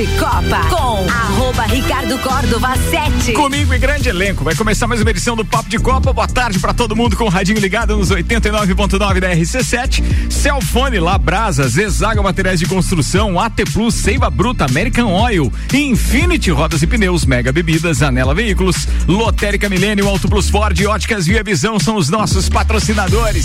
de Copa com arroba Ricardo Córdova 7. Comigo e grande elenco. Vai começar mais uma edição do Papo de Copa. Boa tarde para todo mundo com o radinho ligado nos 89.9 da RC7. Celfone, Labrasa, Zezaga Materiais de Construção, AT Plus, Seiva Bruta, American Oil, Infinity Rodas e Pneus, Mega Bebidas, Anela Veículos, Lotérica Milênio, Auto Plus Ford Óticas Via Visão são os nossos patrocinadores.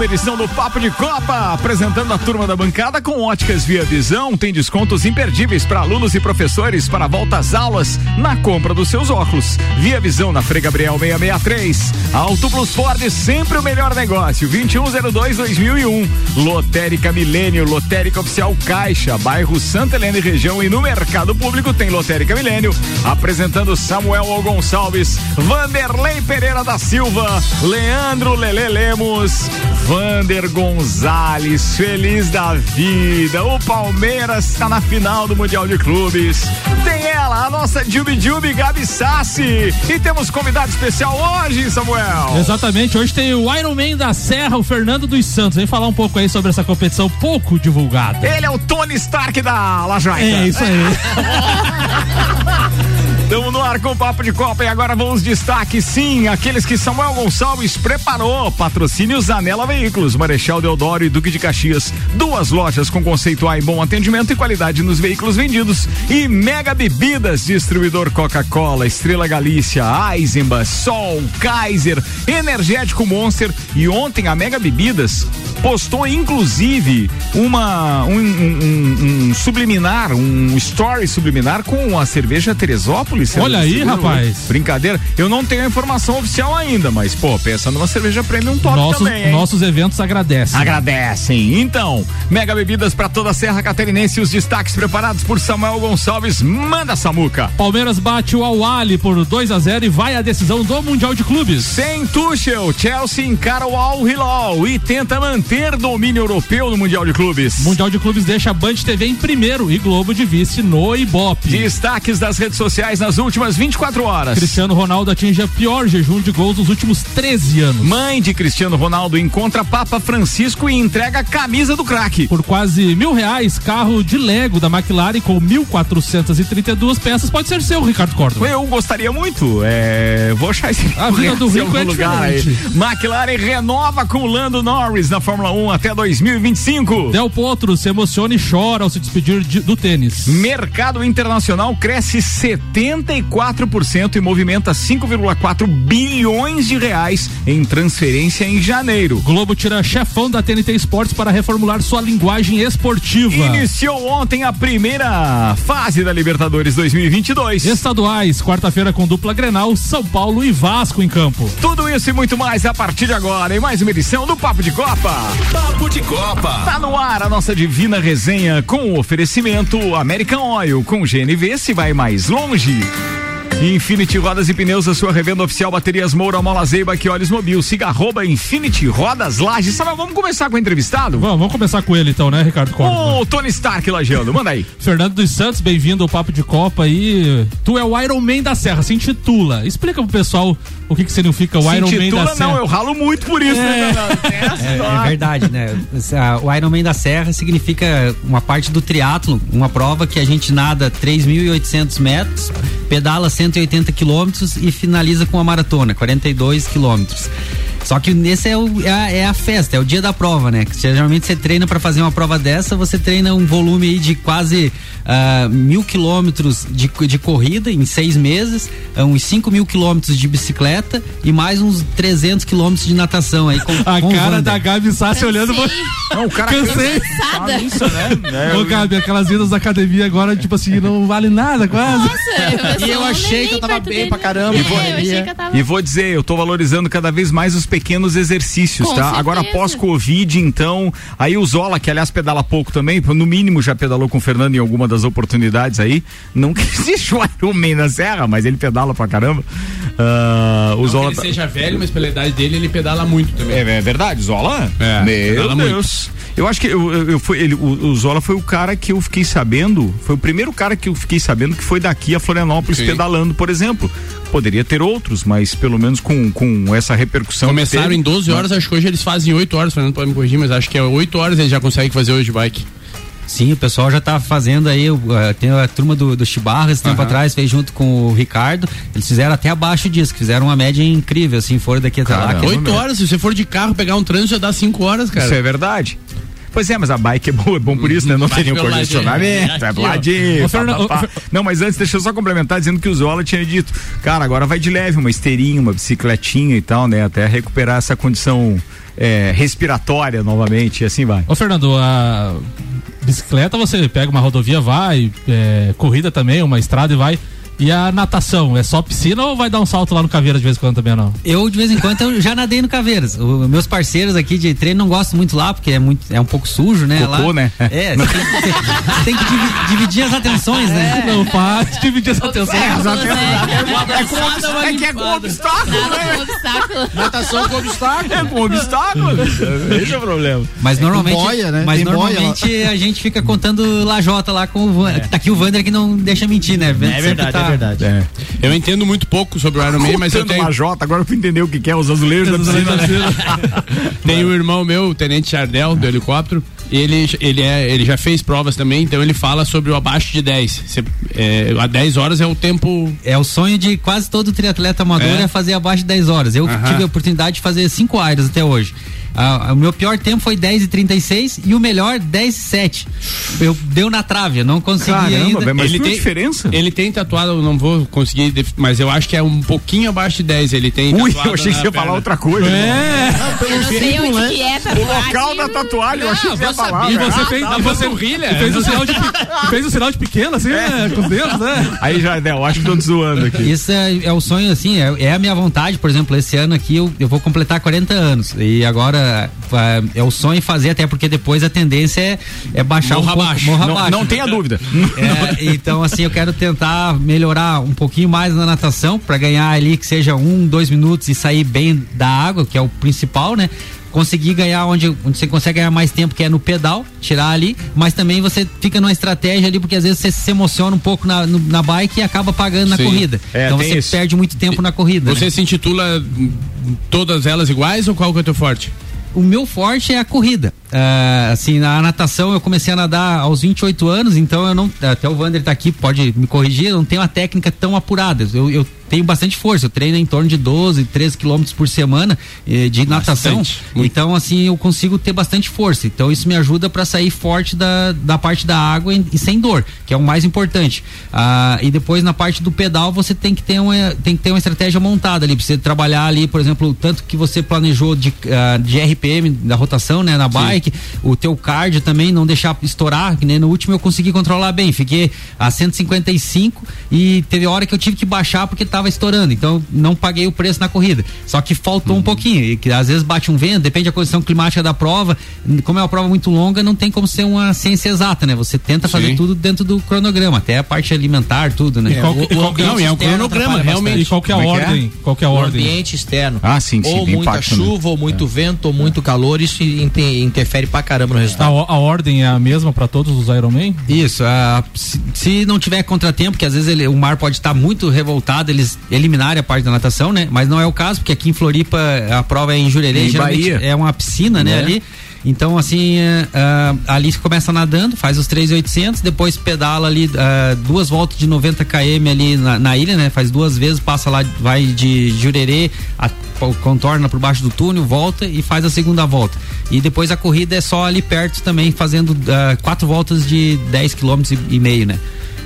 Uma edição do Papo de Copa, apresentando a turma da bancada com óticas Via Visão. Tem descontos imperdíveis para alunos e professores para volta às aulas na compra dos seus óculos. Via Visão na Frei Gabriel 663. Auto Plus Ford, sempre o melhor negócio. 2102-2001. Lotérica Milênio, Lotérica Oficial Caixa, bairro Santa Helena e região. E no mercado público tem Lotérica Milênio. Apresentando Samuel. Gonçalves, Vanderlei Pereira da Silva, Leandro Lele Lemos. Vander Gonzalez, feliz da vida. O Palmeiras está na final do Mundial de Clubes. Tem ela, a nossa Jubi Jubi Gabi Sassi. E temos convidado especial hoje, Samuel. Exatamente, hoje tem o Iron Man da Serra, o Fernando dos Santos. Vem falar um pouco aí sobre essa competição pouco divulgada. Ele é o Tony Stark da Lajaita. É, isso aí. Estamos no ar com o Papo de Copa e agora vamos destaque sim, aqueles que Samuel Gonçalves preparou. Patrocínio Zanela Veículos, Marechal Deodoro e Duque de Caxias. Duas lojas com conceito A e bom atendimento e qualidade nos veículos vendidos. E Mega Bebidas, distribuidor Coca-Cola, Estrela Galícia, Eisenbach, Sol, Kaiser, Energético Monster. E ontem a Mega Bebidas postou inclusive uma um, um, um, um subliminar, um story subliminar com a cerveja Teresópolis Olha aí, rapaz. Brincadeira. Eu não tenho a informação oficial ainda, mas, pô, pensa numa cerveja premium top nossos, também, hein? Nossos eventos agradecem. Agradecem. Então, mega bebidas para toda a Serra Catarinense. Os destaques preparados por Samuel Gonçalves. Manda, Samuca. Palmeiras bate o Al-Ali por 2 a 0 e vai à decisão do Mundial de Clubes. Sem Tuchel, Chelsea encara o Al Hilal e tenta manter domínio europeu no Mundial de Clubes. Mundial de Clubes deixa a Band TV em primeiro e Globo de vice no Ibope. Destaques das redes sociais nas últimas 24 horas. Cristiano Ronaldo atinge a pior jejum de gols dos últimos 13 anos. Mãe de Cristiano Ronaldo encontra Papa Francisco e entrega a camisa do craque. Por quase mil reais, carro de Lego da McLaren com 1.432 peças pode ser seu, Ricardo Córdoba. Eu gostaria muito. É... Vou achar esse A vida do rico é lugar aí. McLaren renova com Lando Norris na Fórmula 1 até 2025. Del Potro se emociona e chora ao se despedir de, do tênis. Mercado internacional cresce 74% e movimenta 5,4 bilhões de reais em transferência em janeiro. Globo tira chefão da TNT Esportes para reformular sua linguagem esportiva. Iniciou ontem a primeira fase da Libertadores 2022. Estaduais, quarta-feira com dupla Grenal, São Paulo e Vasco em campo. Tudo isso e muito mais a partir de agora em mais uma edição do Papo de Copa. Papo de Copa. Tá no ar a nossa divina resenha com o oferecimento American Oil com GNV se vai mais longe. Infinity Rodas e Pneus, a sua revenda oficial Baterias Moura, Mola Zeiba, que olhos mobil. Siga arroba Infinity Rodas Lages. Sabe, vamos começar com o entrevistado? Vamos, vamos começar com ele então, né, Ricardo Corda? Ô, Tony Stark lajeando, manda aí. Fernando dos Santos, bem-vindo ao Papo de Copa aí. Tu é o Iron Man da Serra, se intitula. Explica pro pessoal o que que significa o Se Iron Man intitula, da Serra. não, eu ralo muito por isso, né, Fernando? Tem essa É, história. é verdade, né? O Ironman da Serra significa uma parte do triatlo, uma prova que a gente nada 3.800 metros, pedala 180 quilômetros e finaliza com a maratona, 42 quilômetros. Só que nesse é, o- é a, é a festa, é o dia da prova, né? Geralmente você treina para fazer uma prova dessa, você treina um volume aí de quase ah, mil quilômetros de, de corrida em seis meses, ah, uns 5 mil quilômetros de bicicleta e mais uns 300 quilômetros de natação aí com, A com cara Wander. da Gabi Sassi olhando. Não, o cara Cansei. Fala isso, né? É, Ô, Gabi, aquelas idas da academia agora, tipo assim, não vale nada quase. Nossa, E eu achei que eu tava bem dele. pra caramba. É, eu achei que eu tava. E vou dizer, eu tô valorizando cada vez mais os pequenos exercícios, Com tá? certeza. Agora pós-Covid, então, aí o Zola, que aliás pedala pouco também, no mínimo já pedalou com o Fernando em alguma das oportunidades aí. Não que existe o Ironman na Serra, mas ele pedala pra caramba. Ah, o Não Zola. que ele seja velho, mas pela idade dele, ele pedala muito também. É, é verdade, Zola? É, Meu pedala muito. Deus. Eu acho que eu, eu, eu fui, ele, o, o Zola foi o cara que eu fiquei sabendo, foi o primeiro cara que eu fiquei sabendo que foi daqui a Florianópolis Sim. pedalando, por exemplo. Poderia ter outros, mas pelo menos com, com essa repercussão. que Começaram teve, em 12 horas, acho que hoje eles fazem 8 horas, o Fernando pode me corrigir, mas acho que é 8 horas eles já conseguem fazer hoje de bike. Sim, o pessoal já tá fazendo aí, uh, tem a turma do, do Chibarra esse tempo Aham. atrás, fez junto com o Ricardo, eles fizeram até abaixo disso, que fizeram uma média incrível, assim, foram daqui até lá. Caramba. que- 8 horas, se você for de carro pegar um trânsito, já dá 5 horas, cara. Isso é verdade. Pois é, mas a bike é boa, é bom por isso, né? Não Bike tem nenhum pelo congestionamento, é Aqui, pro ó. ladinho. Ô, Fernando, pá, pá, pá. Não, mas antes, deixa eu só complementar dizendo que o Zola tinha dito, cara, agora vai de leve, uma esteirinha, uma bicicletinha e tal, né? Até recuperar essa condição é, respiratória novamente e assim vai. Ô, Fernando, a bicicleta você pega uma rodovia, vai, é, corrida também, uma estrada e vai. E a natação, é só piscina ou vai dar um salto lá no Caveira de vez em quando também ou não? Eu, de vez em quando, eu já nadei no Caveiras. O- meus parceiros aqui de treino não gostam muito lá, porque é, muito, é um pouco sujo, né? Cocô, lá. né? É, você tem, tem que divi- dividir as atenções, né? Não faz dividir essa atenção. É que é com obstáculo, né? obstáculo. Natação com obstáculo. É com obstáculo. Esse é o problema. Mas normalmente, boia, né? mas Tem boia normalmente a gente fica contando lajota lá com o Van, Tá aqui o Vander que não deixa mentir, né? É verdade, é verdade. É. Eu entendo muito pouco sobre o Iron Man, mas eu tenho, uma Jota, agora eu fui entender o que, que é os azulejos da piscina. né? tenho um irmão meu, o Tenente Chardel, do helicóptero, e ele, ele, é, ele já fez provas também, então ele fala sobre o abaixo de 10. Você, é, a 10 horas é o tempo. É o sonho de quase todo triatleta amador É? é, fazer abaixo de 10 horas. Eu Aham. tive a oportunidade de fazer 5 Irons até hoje. Ah, o meu pior tempo foi 10 e 36 e o melhor 10 e 7. Eu deu na trave, eu não consegui Caramba, ainda. mas Ele tem diferença? Ele tem tatuado, eu não vou conseguir, mas eu acho que é um pouquinho abaixo de 10. Ele tem. Ui, eu achei que você ia falar outra coisa. É, Eu não sei onde que é O tatuagem. local da tatuagem, eu achei que você ia falar. e você fez, e você e fez o sinal de, fez o sinal de pequeno, assim, né? Com os dedos, né? Aí já, né, eu acho que tô te zoando aqui. Isso é, é o sonho, assim, é, é a minha vontade, por exemplo, esse ano aqui eu, eu vou completar 40 anos. E agora ah, é o sonho fazer, até porque depois a tendência é, é baixar Morra um pouco, abaixo. morra Não, abaixo. não tenha dúvida. É, então, assim, eu quero tentar melhorar um pouquinho mais na natação para ganhar ali que seja um, dois minutos e sair bem da água, que é o principal, né? Conseguir ganhar onde, onde você consegue ganhar mais tempo, que é no pedal, tirar ali, mas também você fica numa estratégia ali, porque às vezes você se emociona um pouco na, no- na bike e acaba pagando na Sim. corrida. É, então você isso. perde muito tempo na corrida. Você né? se intitula todas elas iguais ou qual que é o teu forte? O meu forte é a corrida. Ah, assim, na natação eu comecei a nadar aos 28 anos, então eu não. Até o Wander tá aqui, pode me corrigir, eu não tenho uma técnica tão apurada. Eu, eu tenho bastante força, eu treino em torno de 12, 13 quilômetros por semana eh, de natação. Bastante. Então, assim, eu consigo ter bastante força. Então, isso me ajuda para sair forte da, da parte da água e, e sem dor, que é o mais importante. Ah, e depois, na parte do pedal, você tem que ter uma, tem que ter uma estratégia montada ali, pra você trabalhar ali, por exemplo, o tanto que você planejou de, ah, de RPM, da rotação, né, na bike, o teu cardio também, não deixar estourar, que nem no último eu consegui controlar bem. Fiquei a 155 e teve hora que eu tive que baixar porque tava estourando. Então, não paguei o preço na corrida. Só que faltou um pouquinho. E que às vezes bate um vento, depende da condição climática da prova. Como é uma prova muito longa, não tem como ser uma ciência exata, né? Você tenta fazer Sim. tudo dentro do cronograma, até a parte alimentar, tudo, né? qual que- O, o qual não, e é um cronograma, realmente. E qual que é a Como é é? ordem? Qual que é a O ordem? ambiente externo. Ah, sim, sim, Ou muita impacto, né? chuva, ou muito vento, ou muito calor, isso inte- interfere pra caramba no A, resultado. o- a ordem é a mesma pra todos os Ironman? Isso, ah, se, se não tiver contratempo, que às vezes ele- o mar pode estar muito revoltado, eles eliminarem a parte da natação, né? Mas não é o caso, porque aqui em Floripa a prova é em Jurerê, Em geralmente Bahia. é uma piscina, né? Né? Ali. Então, assim, ah, ali começa nadando, faz os 3,800, depois pedala ali ah, duas voltas de 90 km ali na, na ilha, né? Faz duas vezes, passa lá, vai de Jurerê, a- contorna por baixo do túnel, volta e faz a segunda volta. E depois a corrida é só ali perto também, fazendo ah, quatro voltas de 10 km e, e meio, né?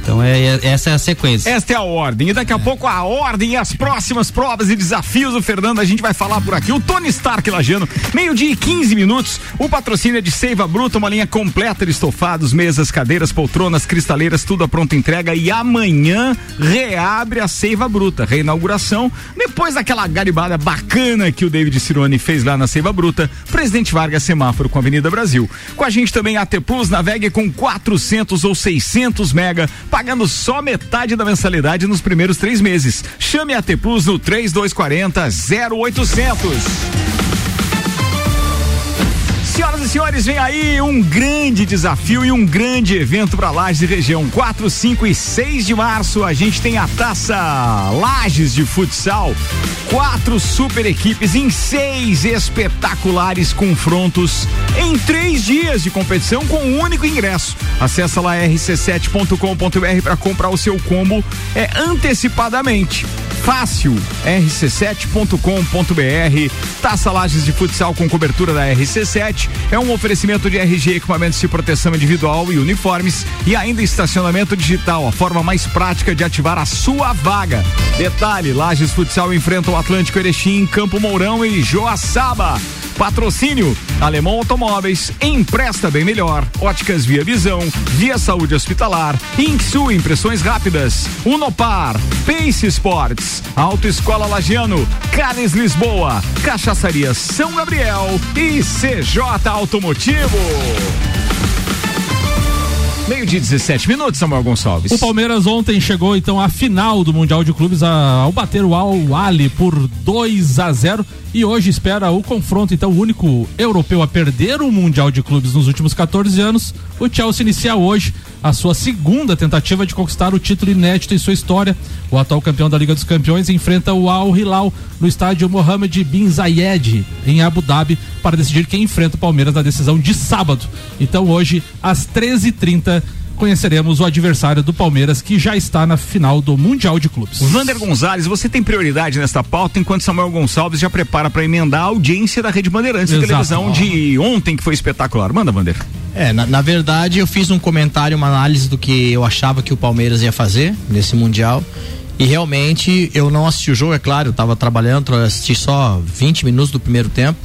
Então é, é- essa é a sequência. Esta é a ordem. E daqui a pouco a ordem e as próximas provas e desafios do Fernando a gente vai falar por aqui. O Tony Stark Lajano, meio-dia e 15 minutos. O patrocínio é de Seiva Bruta, uma linha completa de estofados, mesas, cadeiras, poltronas, cristaleiras, tudo a pronta entrega. E amanhã reabre a Seiva Bruta. Reinauguração. Depois daquela garibada bacana que o David Cirone fez lá na Seiva Bruta, Presidente Vargas semáforo com a Avenida Brasil. Com a gente também a AT Plus, navegue com 400 ou 600 mega, pagando só metade da mensalidade nos primeiros três meses. Chame a AT Plus no 3240 0800. Senhoras e senhores, vem aí um grande desafio e um grande evento para Lages e região. 4, 5 e 6 de março, a gente tem a taça Lages de Futsal. Quatro super equipes em seis espetaculares confrontos em três dias de competição com um único ingresso. Acesse lá rc7.com.br para comprar o seu combo é, antecipadamente. Fácil, rc7.com.br. Taça Lages de Futsal com cobertura da RC7. É um oferecimento de RG equipamentos de proteção individual e uniformes e ainda estacionamento digital, a forma mais prática de ativar a sua vaga. Detalhe: Lages Futsal enfrenta o Atlântico Erechim, Campo Mourão e Joaçaba. Patrocínio Alemão Automóveis, Empresta Bem Melhor, Óticas Via Visão, Via Saúde Hospitalar, Inksu Impressões Rápidas, Unopar, Pace Sports, Autoescola Lagiano, Canes Lisboa, Cachaçaria São Gabriel e CJ Automotivo. Meio de 17 minutos, Samuel Gonçalves. O Palmeiras ontem chegou então à final do Mundial de Clubes a- ao bater o Al Ali por 2 a 0 e hoje espera o confronto então o único europeu a perder o Mundial de Clubes nos últimos 14 anos. O Chelsea inicia hoje a sua segunda tentativa de conquistar o título inédito em sua história. O atual campeão da Liga dos Campeões enfrenta o Al Hilal no estádio Mohammed bin Zayed em Abu Dhabi para decidir quem enfrenta o Palmeiras na decisão de sábado. Então hoje às 13h30 conheceremos o adversário do Palmeiras que já está na final do Mundial de Clubes. Vander Gonzalez, você tem prioridade nesta pauta, enquanto Samuel Gonçalves já prepara para emendar a audiência da Rede Bandeirantes de Exato. televisão de ontem, que foi espetacular. Manda, Vander. É, na, na verdade eu fiz um comentário, uma análise do que eu achava que o Palmeiras ia fazer nesse Mundial. E realmente eu não assisti o jogo, é claro, eu tava trabalhando, eu assisti só 20 minutos do primeiro tempo.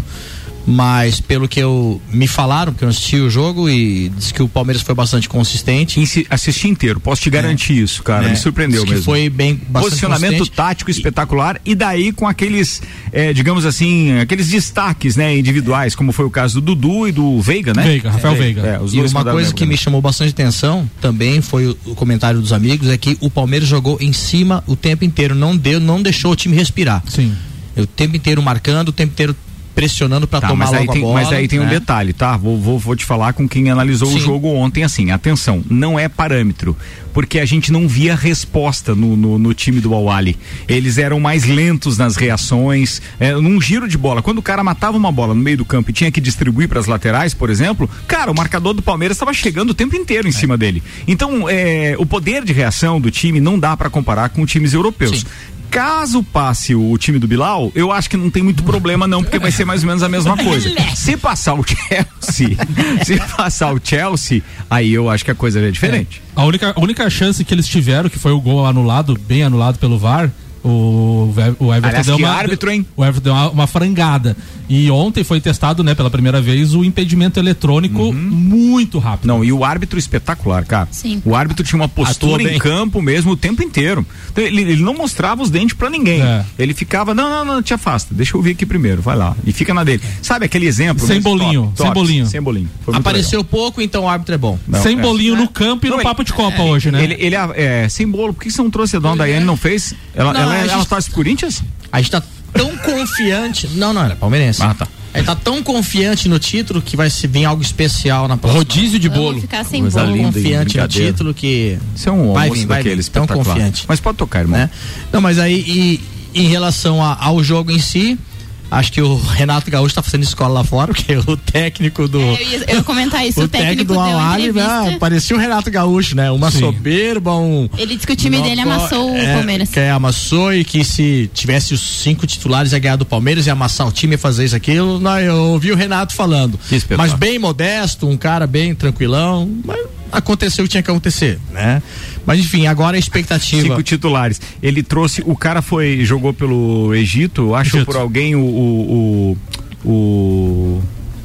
Mas pelo que eu me falaram, porque eu assisti o jogo e disse que o Palmeiras foi bastante consistente. Insi- Assisti inteiro, posso te garantir isso, cara. É, Me surpreendeu mesmo. foi bem bastante Posicionamento tático espetacular e daí com aqueles, eh, digamos assim, aqueles destaques, né, individuais, como foi o caso do Dudu e do Veiga, né? Veiga, Rafael É, Veiga. é, os E dois uma coisa que me né? chamou bastante atenção também foi o, o comentário dos amigos, é que o Palmeiras jogou em cima o tempo inteiro, não deu, não deixou o time respirar. Sim. O tempo inteiro marcando, o tempo inteiro pressionando para Tá, tomar mas, aí tem, a bola. mas aí tem um né? detalhe, tá? Vou, vou, vou te falar com quem analisou o Sim. jogo ontem, assim, atenção, não é parâmetro, porque a gente não via resposta no, no, no time do Awali. Eles eram mais lentos nas reações, é, num giro de bola. Quando o cara matava uma bola no meio do campo e tinha que distribuir para as laterais, por exemplo, cara, o marcador do Palmeiras estava chegando o tempo inteiro em cima dele. Então, é, o poder de reação do time não dá para comparar com times europeus. Sim. Caso passe o time do Bilal, eu acho que não tem muito problema não, porque vai ser mais ou menos a mesma coisa. Se passar o Chelsea, se passar o Chelsea, aí eu acho que a coisa é diferente. A única, a única chance que eles tiveram, que foi o gol anulado, bem anulado pelo VAR, o, o Everton Aliás, deu uma, árbitro, hein? O Everton deu uma, uma frangada. E ontem foi testado, né, pela primeira vez, o impedimento eletrônico muito rápido. Não, e o árbitro espetacular, cara. Sim. O árbitro tinha uma postura em bem. campo mesmo o tempo inteiro. Então, ele, ele não mostrava os dentes pra ninguém. É. Ele ficava, não, não, não, te afasta, deixa eu vir aqui primeiro, vai lá. E fica na dele. Sabe aquele exemplo? Sem mesmo? bolinho, Top, sem top, bolinho. Sem bolinho. Foi muito Apareceu pouco, então o árbitro é bom. legal. Sem Não, é. bolinho no campo e Não, no ele- papo de Copa hoje, né? Ele, ele é, sem bolo, por que você não trouxe a dona Daiane não fez? Ela, Não, ela, a ela gente- torce pro Corinthians? A gente tá tão confiante. Não, não, era palmeirense. Ah, tá. A gente tá tão confiante no título que vai se vir algo especial na próxima. Rodízio de Vamos bolo. ficar sem Coisa bolo. linda. confiante no título que. Isso é um Vai almoço vir, vai daquele vir. Tão confiante. Mas pode tocar, irmão. né? Não, mas aí e, em relação a- ao jogo em si, acho que o Renato Gaúcho tá fazendo escola lá fora, porque o técnico do. É, eu, ia, eu ia comentar isso, o o técnico do deu Al-Ali, né, parecia o Renato Gaúcho, né? Uma Sim. soberba, um. Ele disse que o time Não, dele amassou é, o Palmeiras. Que amassou e que se tivesse os cinco titulares ia ganhar do Palmeiras, ia amassar o time, ia fazer isso, aquilo. Não, eu ouvi o Renato falando. Mas bem modesto, um cara bem tranquilão. Mas aconteceu o que tinha que acontecer, né? Mas enfim, agora a expectativa. Cinco titulares. Ele trouxe. O cara foi. jogou pelo Egito, acho Egito. por alguém o. o, o, o-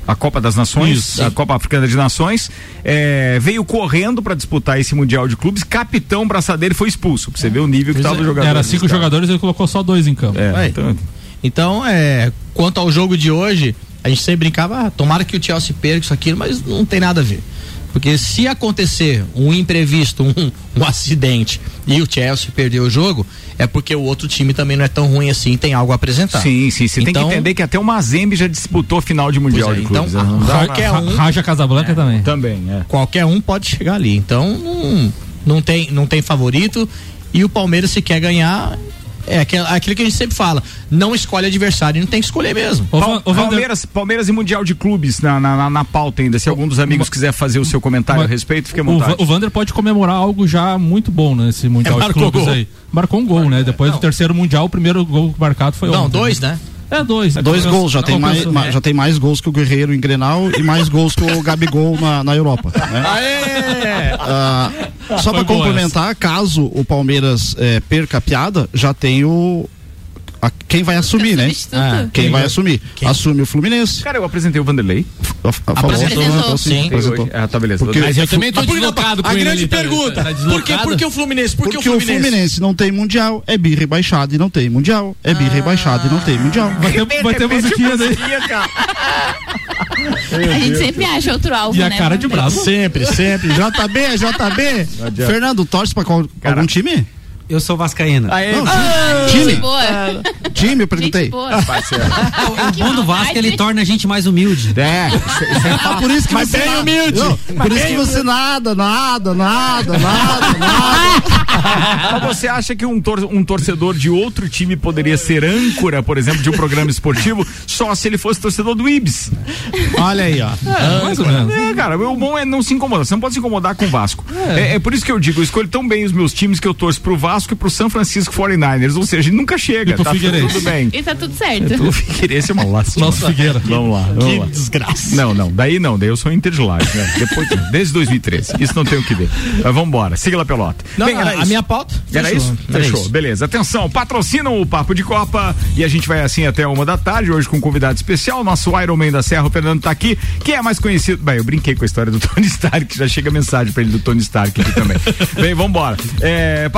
a Copa das Nações, Isso. a Copa Africana de Nações, é, veio correndo para disputar esse Mundial de Clubes, capitão braçadeiro foi expulso. Pra você ver o nível que Pois tava é. o jogador. Era cinco jogadores e ele colocou só dois em campo. É, Vai. então, Então, é, quanto ao jogo de hoje, a gente sempre brincava, ah, tomara que o Chelsea perca isso aqui, mas não tem nada a ver. Porque se acontecer um imprevisto, um, um acidente e o Chelsea perder o jogo, é porque o outro time também não é tão ruim assim, tem algo a apresentar. Sim, sim. Você tem Então- que entender que até o Mazembe já disputou final de Mundial é, de Clubes. então, né? Qualquer um- Raja Casablanca também. Também, é. Qualquer um pode chegar ali. Então, não, não, tem, não tem favorito. E o Palmeiras, se quer ganhar, é aquilo, aquilo que a gente sempre fala: não escolhe adversário, não tem que escolher mesmo. Pal- Palmeiras, Palmeiras e Mundial de Clubes na, na, na- na pauta ainda. Se algum dos amigos quiser fazer o seu comentário a respeito, fique à o, vontade. Va- o Vander pode comemorar algo já muito bom nesse Mundial É, de Clubes gol. aí. Marcou um gol, né? Depois do terceiro Mundial, o primeiro gol marcado foi Não, ontem. dois, né? É, dois. Dois gols, já tem, mais, já tem mais gols que o Guerreiro em Grenal e mais gols que o Gabigol na, na Europa. Né? Ah, só para complementar, caso o Palmeiras eh, perca a piada, já tem o. a- quem vai assumir, né? Ah, Quem vai assumir? Quem? Assume o Fluminense. Cara, eu apresentei o Vanderlei. Apresentou. apresentou, sim, apresentou. Ah, tá, beleza. Porque- Mas eu também tô deslocado com a ele grande tá- pergunta: tá por, que, deslocado? por que o Fluminense? Por que Porque o o Fluminense? Não tem mundial, é bi rebaixado e não tem mundial. É bi rebaixado e não tem mundial. Vai ter, vai ter musiquinha daí. A gente sempre acha outro alvo, E a né? cara de bravo. Sempre, sempre. JB, JB. Fernando, torce pra qual, algum time? Eu sou vascaína. Não, Gente time? boa. Time, eu perguntei. Boa. O Que bom do Vasco ele torna a gente mais humilde. É, Ah, por isso que Mas você bem nada- humilde. Não, por isso que você nada, nada, nada, nada, nada. Mas você acha que um, tor- um torcedor de outro time poderia ser âncora, por exemplo, de um programa esportivo, só se ele fosse torcedor do Ibis? Olha aí, ó. Mais ou menos. É, cara, o bom é não se incomodar. Você não pode se incomodar com o Vasco. É, é por isso que eu digo, eu escolho tão bem os meus times que eu torço pro Vasco e pro São Francisco 49ers. Ou seja, nunca chega. E pro tá Figueirense. tudo bem. E tá tudo certo. O Figueirense é uma lástima. Nosso Figueira. Vamos lá, vamos lá. desgraça. Não, não, daí não, daí eu sou Inter de Lages, né? Depois, desde 2013. Isso não tem o que ver. Mas vamos embora, siga lá pelota. Não, Bem, era a, a isso. minha pauta. Era Fechou. isso? Era Fechou, isso. beleza. Atenção, patrocinam o Papo de Copa e a gente vai assim até uma da tarde, hoje com um convidado especial, nosso Iron Man da Serra, o Fernando tá aqui, que é mais conhecido. Bem, eu brinquei com a história do Tony Stark, que já chega mensagem pra ele do Tony Stark aqui também. Bem, vambora. É,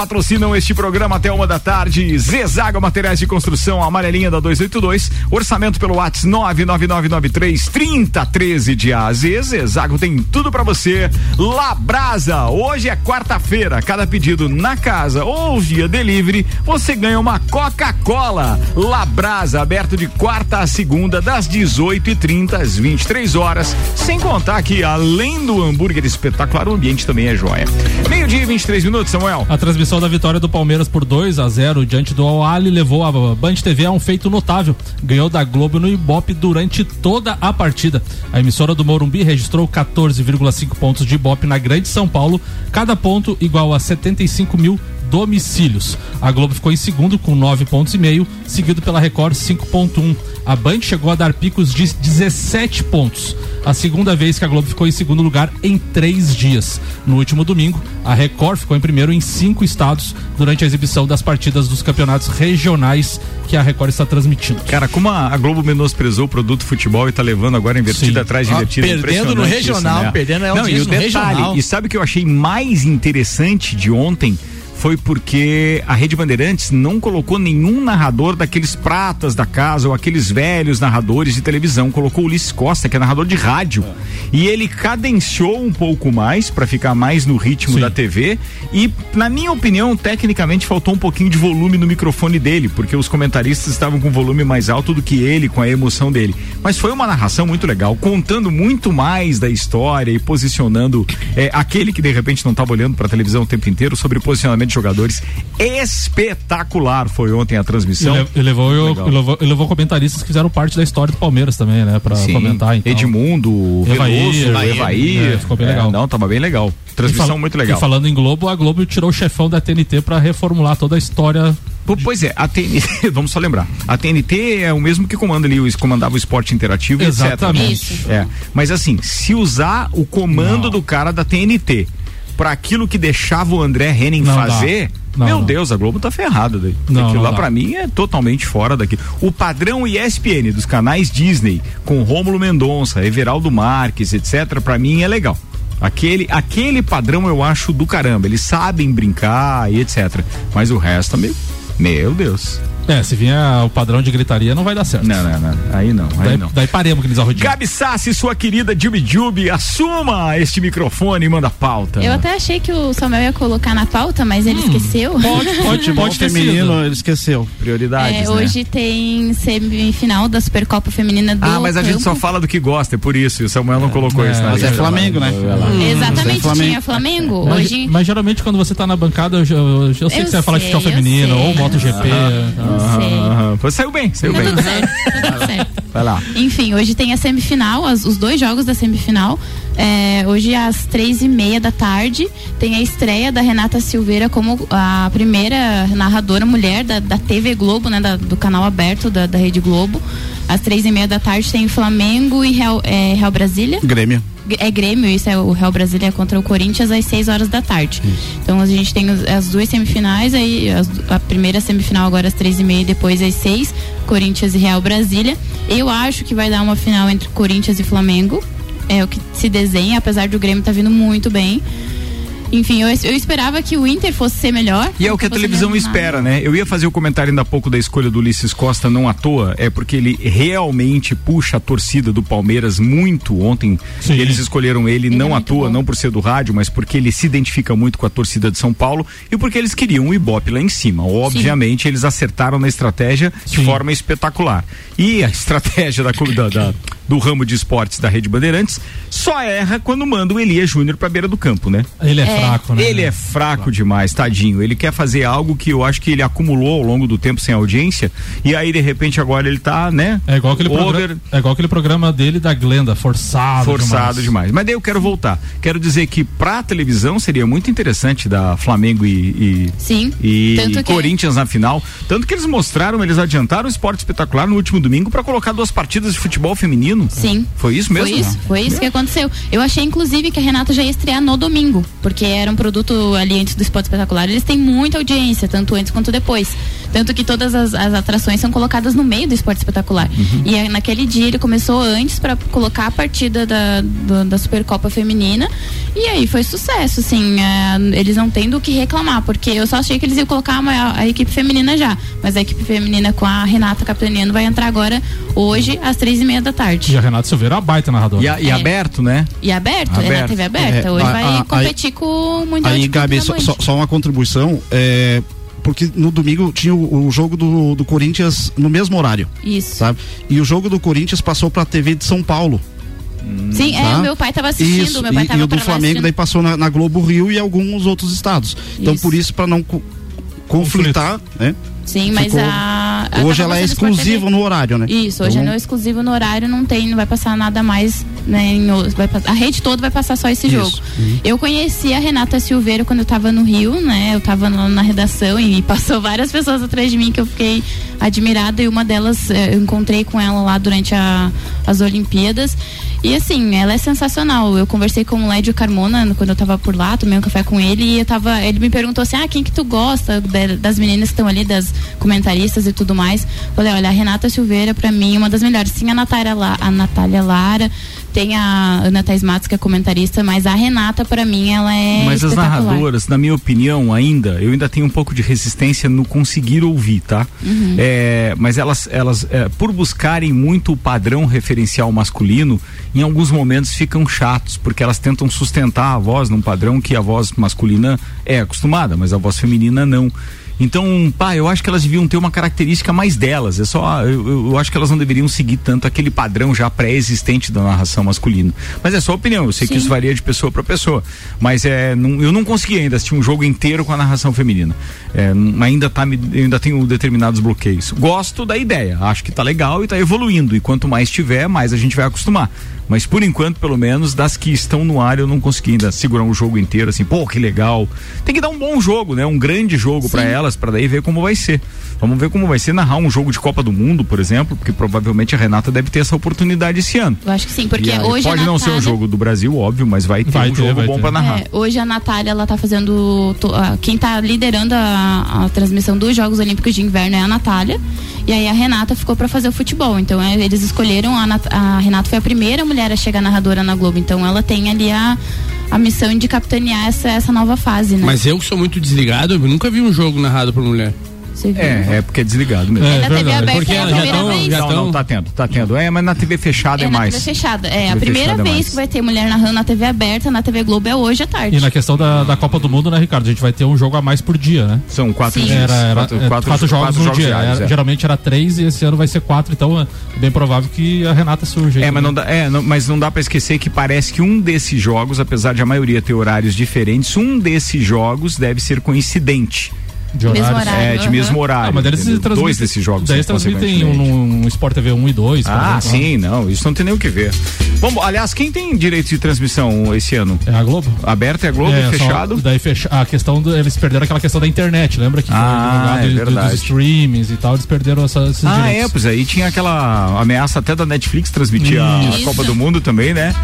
este programa até uma da tarde. Zezaga Materiais de Construção, amarelinha da 282. Orçamento pelo WhatsApp 99993 3013 de AZ. Zezago tem tudo pra você. Labrasa, hoje é quarta-feira. Cada pedido na casa ou via delivery, você ganha uma Coca-Cola. Labrasa, aberto de quarta a segunda, das 18h30 às 23 horas. Sem contar que, além do hambúrguer espetacular, o ambiente também é joia. Meio-dia e 23 minutos, Samuel. A transmissão da vitória do Palmeiras por 2 a 0 diante do Al-Ali levou a Band TV a um feito notável. Ganhou da Globo no Ibope durante toda a partida. A emissora do Morumbi registrou 14,5 pontos de Ibope na Grande São Paulo, cada ponto igual a 75 mil domicílios. A Globo ficou em segundo com 9 pontos e meio, seguido pela Record 5.1. A Band chegou a dar picos de 17 pontos. A segunda vez que a Globo ficou em segundo lugar em três dias. No último domingo, a Record ficou em primeiro em cinco estados durante a exibição das partidas dos campeonatos regionais que a Record está transmitindo. Cara, como a, Globo menosprezou o produto futebol e tá levando agora invertida Sim. atrás de Ah, invertida. perdendo no regional, isso, né? perdendo é Não, e o detalhe, regional. e sabe o que eu achei mais interessante de ontem? Foi porque a Rede Bandeirantes não colocou nenhum narrador daqueles pratas da casa ou aqueles velhos narradores de televisão. Colocou o Ulisses Costa, que é narrador de rádio. E ele cadenciou um pouco mais para ficar mais no ritmo Sim. da TV. E, na minha opinião, tecnicamente faltou um pouquinho de volume no microfone dele, porque os comentaristas estavam com volume mais alto do que ele, com a emoção dele. Mas foi uma narração muito legal, contando muito mais da história e posicionando é, aquele que de repente não estava olhando para a televisão o tempo inteiro sobre posicionamento de jogadores. Espetacular foi ontem a transmissão. le- e levou, eu- levou, levou comentaristas que fizeram parte da história do Palmeiras também, né? Pra Sim, comentar. Então. Edmundo, Evair, Veloso, Evair, é, ficou bem É, legal. não, tava bem legal. Transmissão muito legal. E falando em Globo, a Globo tirou o chefão da TNT pra reformular toda a história. Pois é, a TNT, vamos só lembrar. A TNT é o mesmo que comanda ali, o- comandava o esporte interativo, Exatamente. etc. né? É. Mas assim, se usar o comando do cara da TNT pra aquilo que deixava o André Henning Não fazer, Não, meu não. Deus, a Globo tá ferrada daí. Não, Aquilo lá pra mim é totalmente fora daqui. O padrão ESPN dos canais Disney, com Rômulo Mendonça, Everaldo Marques, etc, pra mim é legal. Aquele, aquele padrão eu acho do caramba. Eles sabem brincar e etc. Mas o resto, meu, meu Deus. É, se vier o padrão de gritaria, não vai dar certo. Não, não, não. Aí não, aí Daí, não. daí paremos aqueles arrodinhos. Gabi Sassi, sua querida Jubi Jubi, assuma este microfone e manda pauta. Eu até achei que o Samuel ia colocar na pauta, mas ele esqueceu. Pode, pode, pode ter feminino, sido. ele esqueceu. Prioridades, É, né? hoje tem semifinal da Supercopa Feminina do Ah, mas a gente só fala do que gosta, é por isso. E o Samuel não colocou É, isso na Mas é lista. Flamengo, né? Exatamente, Flamengo. tinha Flamengo. Mas, Hoje. mas geralmente quando você tá na bancada, eu, eu, eu sei que Eu você vai falar de sei, futebol feminino sei. ou MotoGP. Eu sei. Aham. Saiu bem, saiu Tá bem. tudo certo, tá tudo certo. Vai lá. Enfim, hoje tem a semifinal, as- os dois jogos da semifinal. É, hoje às três e meia da tarde tem a estreia da Renata Silveira como a primeira narradora mulher da, da TV Globo, né, da- do canal aberto da, da Rede Globo. Às três e meia da tarde tem Flamengo e Real, é, Real Brasília. Grêmio. É Grêmio, isso é o Real Brasília contra o Corinthians às 6 horas da tarde. Então a gente tem as duas semifinais, aí as- a primeira semifinal agora às três e meia depois às 6, Corinthians e Real Brasília. Eu acho que vai dar uma final entre Corinthians e Flamengo. É o que se desenha, apesar do Grêmio estar vindo muito bem. Enfim, eu, eu esperava que o Inter fosse ser melhor. E é o que a televisão espera, né? Eu ia fazer o comentário ainda há pouco da escolha do Ulisses Costa, não à toa, é porque ele realmente puxa a torcida do Palmeiras muito. Ontem Sim. eles escolheram ele, Ele não é à toa, bom. não por ser do rádio, mas porque ele se identifica muito com a torcida de São Paulo e porque eles queriam o Ibope lá em cima. Obviamente, eles acertaram na estratégia de Sim. forma espetacular. E a estratégia da, da- da- do ramo de esportes da Rede Bandeirantes só erra quando manda o Elias Júnior pra beira do campo, né? Ele é, É. fraco, né? Ele é fraco demais, tadinho. Ele quer fazer algo que eu acho que ele acumulou ao longo do tempo sem audiência. E aí, de repente, agora ele tá, né? É igual aquele, over, programa, é igual aquele programa dele da Glenda, forçado. forçado demais. Mas daí eu quero voltar. Quero dizer que pra televisão seria muito interessante da Flamengo e, e, Sim. e Tanto que- Corinthians na final. Tanto que eles mostraram, eles adiantaram o esporte espetacular no último domingo pra colocar duas partidas de futebol feminino. Sim. Foi isso mesmo? Foi isso, foi isso que aconteceu. Eu achei, inclusive, que a Renata já ia estrear no domingo, porque era um produto ali antes do Esporte Espetacular. Eles têm muita audiência, tanto antes quanto depois. Tanto que todas as, as atrações são colocadas no meio do Esporte Espetacular. Uhum. E aí, naquele dia ele começou antes para colocar a partida da, do- da Supercopa Feminina. E aí foi sucesso, assim. é, eles não têm do que reclamar, porque eu só achei que eles iam colocar uma- a equipe feminina já. Mas a equipe feminina com a Renata capitaneando vai entrar agora hoje às três e meia da tarde. E a Renata Silveira é uma baita narradora. E, a- e É. aberto, né? E aberto, é Aberto. na TV aberta. É, Hoje a- vai a- competir com o Mundial Aí, de Gabi, só, só- uma contribuição. É, porque no domingo tinha o, o jogo do, do Corinthians no mesmo horário, Isso. sabe? E o jogo do Corinthians passou pra TV de São Paulo. Sim, é, tá? o meu pai tava assistindo, Isso, meu pai e, tava e o do Flamengo daí passou na, na Globo Rio e alguns outros estados. Então Isso. por isso para não co- conflitar, né? Sim, mas ficou- a, a Hoje ela é exclusiva no horário, né? Isso, hoje Então, é exclusivo no horário, não tem, não vai passar nada mais, né? em vai a rede toda vai passar só esse Isso. jogo. Eu conheci a Renata Silveira quando eu tava no Rio, né? Eu tava na redação e passou várias pessoas atrás de mim que eu fiquei admirada e uma delas eh, eu encontrei com ela lá durante a- as Olimpíadas. E assim, ela é sensacional. Eu conversei com o Lédio Carmona quando eu tava por lá, tomei um café com ele e eu tava, ele me perguntou assim: "Ah, quem que tu gosta das meninas que estão ali, das comentaristas e tudo mais?" Falei: "Olha, a Renata Silveira pra mim é uma das melhores. Sim, a Natália, a Natália Lara, tem a Ana Thais Matos que é comentarista, mas a Renata pra mim ela é Mas as narradoras, na minha opinião, ainda, eu ainda tenho um pouco de resistência no conseguir ouvir, tá? Uhum. É, mas elas, elas é, por buscarem muito o padrão referencial masculino, em alguns momentos ficam chatos, porque elas tentam sustentar a voz num padrão que a voz masculina é acostumada, mas a voz feminina não. Então, pá, eu acho que elas deviam ter uma característica mais delas. É só, eu, eu- acho que elas não deveriam seguir tanto aquele padrão já pré-existente da narração masculina. Mas é só opinião, eu sei que Sim. isso varia de pessoa para pessoa. Mas é, não- eu não consegui ainda assistir um jogo inteiro com a narração feminina. É, ainda tá, ainda tenho determinados bloqueios. Gosto da ideia, acho que tá legal e tá evoluindo. E quanto mais tiver, mais a gente vai acostumar. Mas por enquanto, pelo menos, das que estão no ar, eu não consegui ainda segurar um jogo inteiro assim, pô, que legal. Tem que dar um bom jogo, né? Um grande jogo para elas, para daí ver como vai ser. Vamos ver como vai ser narrar um jogo de Copa do Mundo, por exemplo, porque provavelmente a Renata deve ter essa oportunidade esse ano. Eu acho que sim, porque aí, hoje pode a não ser um Natália- jogo do Brasil, óbvio, mas vai ter Vai um ter, jogo bom ter. para narrar. É, hoje a Natália, ela tá fazendo. Quem tá liderando a, a transmissão dos Jogos Olímpicos de Inverno é a Natália. E aí a Renata ficou pra fazer o futebol. Então é, eles escolheram. A, Nat- a Renata foi a primeira mulher a chegar narradora na Globo. Então ela tem ali a, a missão de capitanear essa, essa nova fase, né? Mas eu sou muito desligado, eu nunca vi um jogo narrado por mulher. Você viu? É, é porque é desligado mesmo. É, na TV verdade. aberta Porque é a já primeira tão- vez. já Não, tão- não, tá tendo, tá tendo. É, mas na TV fechada é, É na mais. TV fechada. É, a TV primeira é vez que vai ter mulher narrando na TV aberta, na TV Globo é hoje à tarde. E na questão da, da Copa do Mundo, né, Ricardo? A gente vai ter um jogo a mais por dia, né? São quatro Sim. dias. Era, era quatro, é, quatro- quatro jogos quatro no jogos dia. diários, Era- é. Geralmente era três e esse ano vai ser quatro, então é bem provável que a Renata surja. É, mas não dá, é, não- mas não dá para esquecer que parece que um desses jogos, apesar de a maioria ter horários diferentes, um desses jogos deve ser coincidente. De Mesmo horários. horário. É, de mesmo horário. Ah, mas eles entendeu? transmitem, Dois desses jogos. Daí eles transmitem um, um Sport TV 1 e 2. por Ah, exemplo, sim, não, isso não tem nem o que ver. Vamos, aliás, quem tem direito de transmissão esse ano? É a Globo? Aberto é a Globo, É, só- fechado? daí fecha, a questão do, eles perderam aquela questão da internet, lembra que Ah, foi é do- verdade. dos streamings e tal, eles perderam essa, esses Ah, é, direitos. pois aí tinha aquela ameaça até da Netflix transmitir a Isso. Copa do Mundo também, né?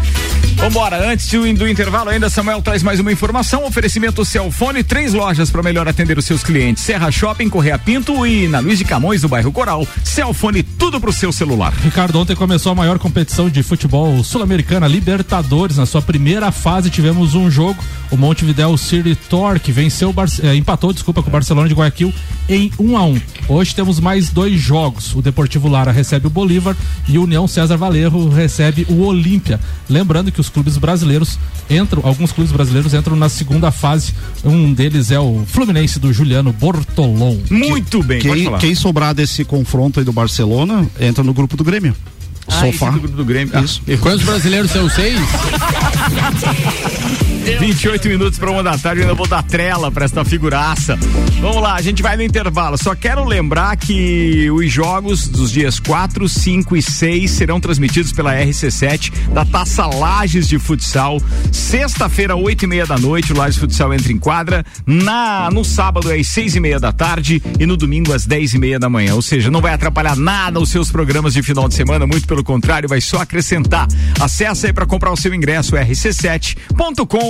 Vambora, antes do, do intervalo ainda, Samuel traz mais uma informação, oferecimento Celfone, três lojas para melhor atender os seus clientes, Serra Shopping, Correia Pinto e na Luiz de Camões, no bairro Coral, Celfone, tudo pro seu celular. Ricardo, ontem começou a maior competição de futebol sul-americana, Libertadores. Na sua primeira fase tivemos um jogo. O Montevideo City Torque venceu, eh, empatou, desculpa, com o Barcelona de Guayaquil em 1 a 1 Hoje temos mais dois jogos. O Deportivo Lara recebe o Bolívar e o União César Valerro recebe o Olímpia. Lembrando que os clubes brasileiros entram, alguns clubes brasileiros entram na segunda fase. Um deles é o Fluminense do Juliano Bortolom. Muito bem, pode Quem, falar. quem sobrar desse confronto aí do Barcelona entra no grupo do Grêmio. Ah, Sofá. é do grupo do Grêmio. Isso. Ah, Quantos brasileiros são? Seis? 28 minutos para uma da tarde, eu ainda vou dar trela para esta figuraça. Vamos lá, a gente vai no intervalo. Só quero lembrar que os jogos dos dias 4, 5 e 6 serão transmitidos pela RC7 da Taça Lages de Futsal. Sexta-feira, 8 e meia da noite, o Lages Futsal entra em quadra. Na, no sábado, é às 6 e meia da tarde e no domingo, às 10 e meia da manhã. Ou seja, não vai atrapalhar nada os seus programas de final de semana, muito pelo contrário, vai só acrescentar. Acesse aí para comprar o seu ingresso,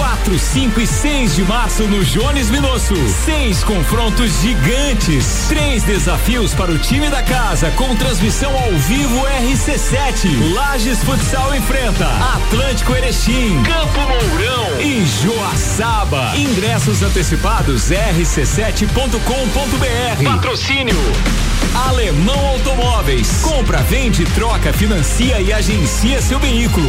4, 5 e 6 de março no Jones Minosso. Seis confrontos gigantes. Três desafios para o time da casa com transmissão ao vivo RC7. Lages Futsal enfrenta Atlântico Erechim, Campo Mourão e Joaçaba. Ingressos antecipados rc7.com.br. Patrocínio Alemão Automóveis. Compra, vende, troca, financia e agencia seu veículo.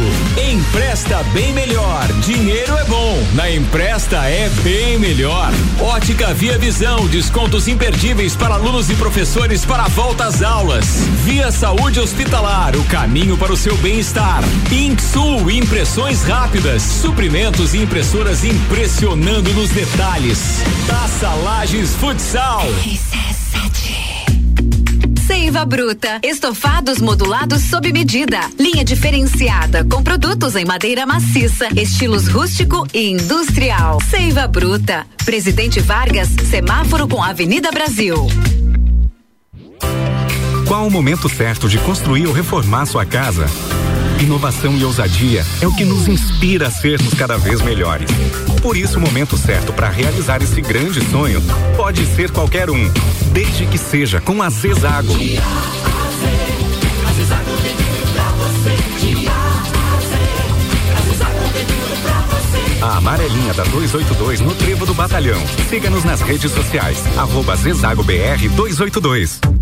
Empresta bem melhor. Dinheiro é bom. Na Empresta é bem melhor. Ótica Via Visão. Descontos imperdíveis para alunos e professores para a volta às aulas. Via Saúde Hospitalar. O caminho para o seu bem-estar. Inksul. Impressões rápidas. Suprimentos e impressoras impressionando nos detalhes. Taça Lages Futsal. Seiva Bruta. Estofados modulados sob medida. Linha diferenciada com produtos em madeira maciça, estilos rústico e industrial. Seiva Bruta. Presidente Vargas, semáforo com Avenida Brasil. Qual o momento certo de construir ou reformar sua casa? Inovação e ousadia é o que nos inspira a sermos cada vez melhores. Por isso, o momento certo para realizar esse grande sonho pode ser qualquer um, desde que seja com a Zezago. A amarelinha da 282 no Trevo do Batalhão. Siga-nos nas redes sociais. Arroba Zezago BR 282.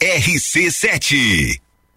RC7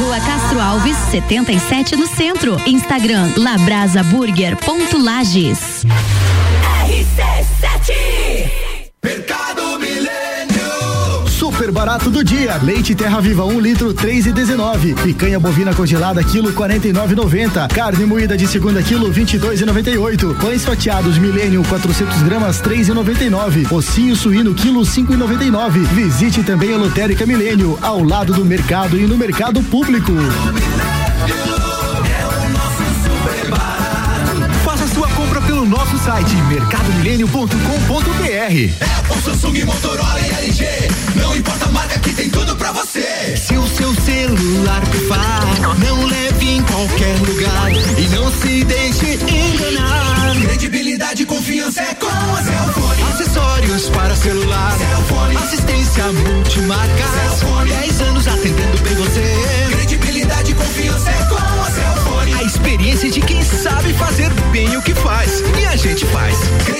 Rua Castro Alves, 77 no centro. Instagram labrasaburger.lages. RC7 Mercado Milênio Super barato do dia. Leite Terra Viva 1 um litro 3 e 19. Picanha bovina congelada quilo 49,90. Carne moída de segunda quilo 22,98. Pães fatiados Milênio 400 gramas 3,99. Ossinho suíno quilo 5,99. Visite também a Lotérica Milênio ao lado do mercado e no mercado público. Site mercadomilênio.com.br. É o Samsung, Motorola e LG. Não importa a marca que tem tudo pra você. Se o seu celular pifar, não leve em qualquer lugar e não se deixe enganar. Credibilidade e confiança é com a Cellfone. Acessórios para celular, Cellfone. assistência multimarca. Cellfone. 10 anos atendendo bem você. Fazer bem o que faz. E a gente faz.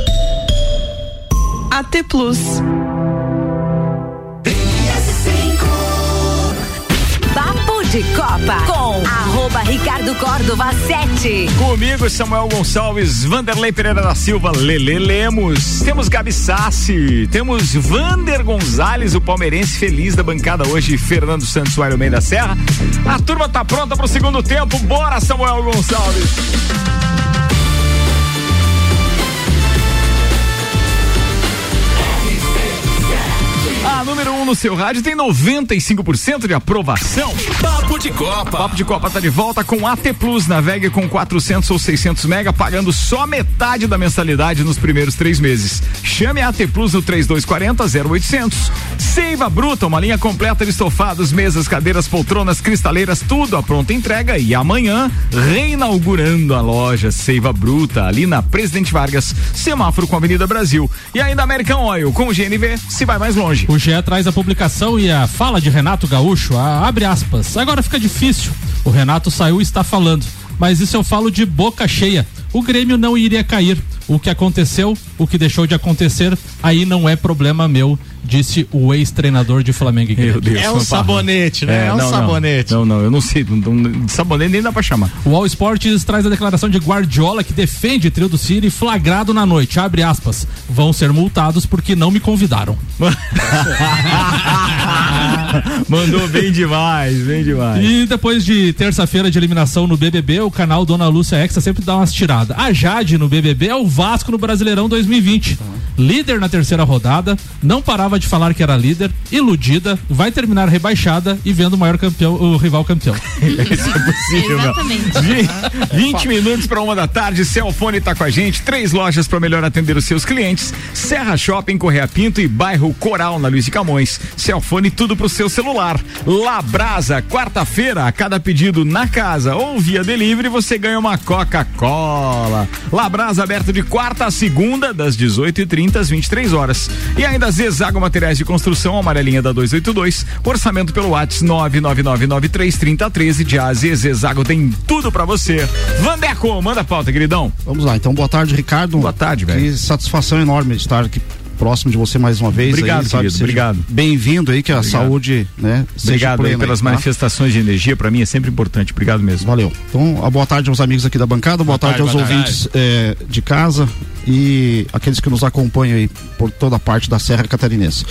AT Plus. Papo de Copa com arroba Ricardo Córdova 7. Comigo, Samuel Gonçalves, Vanderlei Pereira da Silva, Lele Lemos, temos Gabi Sassi, temos Vander Gonzalez, o palmeirense feliz da bancada hoje, Fernando Santos, o Man da Serra. A turma tá pronta pro segundo tempo, bora Samuel Gonçalves. A número 1 um no seu rádio tem 95% de aprovação. Papo de Copa. Papo de Copa tá de volta com AT Plus. Navegue com 400 ou 600 mega, pagando só metade da mensalidade nos primeiros três meses. Chame a AT Plus no 3240 0800. Seiva Bruta, uma linha completa de estofados, mesas, cadeiras, poltronas, cristaleiras, tudo à pronta entrega. E amanhã, reinaugurando a loja Seiva Bruta, ali na Presidente Vargas, semáforo com a Avenida Brasil. E ainda American Oil, com o GNV, se vai mais longe. O GE traz a publicação e a fala de Renato Gaúcho, a, abre aspas. Agora fica difícil. O Renato saiu e está falando. Mas isso eu falo de boca cheia. O Grêmio não iria cair. O que aconteceu, o que deixou de acontecer, aí não é problema meu, disse o ex-treinador de Flamengo. Meu. Deus. É um sabonete, né? É um não, sabonete. Não, não, eu não sei. não- sabonete nem dá pra chamar. O All Sports traz a declaração de Guardiola que defende trio do City flagrado na noite. Abre aspas. Vão ser multados porque não me convidaram. Mandou bem demais, bem demais. E depois de terça-feira de eliminação no BBB, o canal Dona Lúcia Exa sempre dá umas tiradas. A Jade no BBB é o Vasco no Brasileirão 2020. Líder na terceira rodada, não parava de falar que era líder, iludida, vai terminar rebaixada e vendo o maior campeão, o rival campeão. Isso é possível. Exatamente. Vi- 20 minutos para uma da tarde, Celfone tá com a gente. Três lojas para melhor atender os seus clientes: Serra Shopping, Correia Pinto e Bairro Coral na Luiz de Camões. Celfone, tudo pro seu celular. Labrasa, quarta-feira, a cada pedido na casa ou via delivery, você ganha uma Coca-Cola. Labrasa aberto de quarta a segunda, das 18h30 às 23 horas. E ainda Zezago Materiais de Construção, amarelinha da 282. Orçamento pelo WhatsApp 999933013 de AZ Zezago tem tudo pra você. Vandeco, manda a pauta, queridão. Vamos lá, então boa tarde, Ricardo. Boa tarde, velho. Que satisfação enorme de estar aqui próximo de você mais uma vez. Obrigado, aí, sabe? querido, Seja obrigado. Bem-vindo aí, que a Obrigado. saúde, né? Obrigado aí plena pelas tá? manifestações de energia, pra mim é sempre importante. Obrigado mesmo. Valeu. Então, a boa tarde aos amigos aqui da bancada, boa, tarde, tarde, aos boa tarde. ouvintes eh, de casa e aqueles que nos acompanham aí por toda a parte da Serra Catarinense.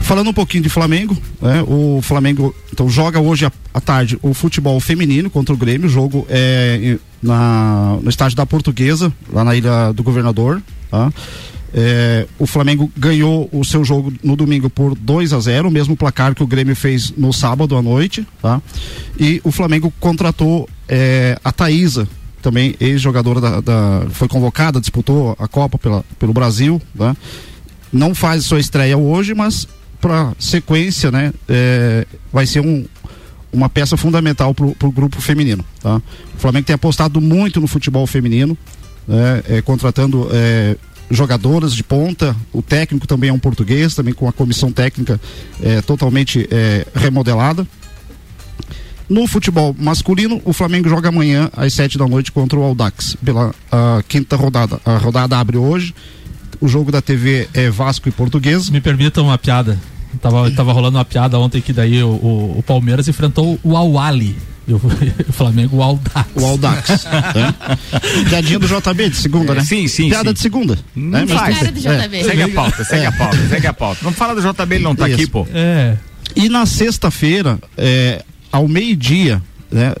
Falando um pouquinho de Flamengo, né, o Flamengo então joga hoje à, tarde o futebol feminino contra o Grêmio, o jogo é na, no estádio da Portuguesa, lá na Ilha do Governador, tá? É, o Flamengo ganhou o seu jogo no domingo por 2 a 0 o mesmo placar que o Grêmio fez no sábado à noite, tá? E o Flamengo contratou é, a Thaísa, também ex-jogadora da, da- foi convocada, disputou a Copa pela, pelo Brasil, tá? Não faz sua estreia hoje, mas para sequência, né, é, vai ser um, uma peça fundamental para o grupo feminino. Tá? O Flamengo tem apostado muito no futebol feminino, né, é, contratando é, jogadoras de ponta. O técnico também é um português, também com a comissão técnica é, totalmente é, remodelada. No futebol masculino, o Flamengo joga amanhã às sete da noite contra o Aldax pela quinta rodada. A rodada abre hoje. O jogo da TV é Vasco e Português. Me permitam uma piada. Tava, tava rolando uma piada ontem que daí o, o- o Palmeiras enfrentou o Awali. E o, Flamengo o Aldax. O Aldax. né? Piadinha do JB de segunda, É, né? sim, sim, Piada sim. de segunda. Não né? Mas-. Cara do JB. Segue a pauta, segue a pauta, segue a pauta. Não fala do JB, ele não tá Isso. aqui, pô. É. E na sexta-feira, é, ao meio-dia, né,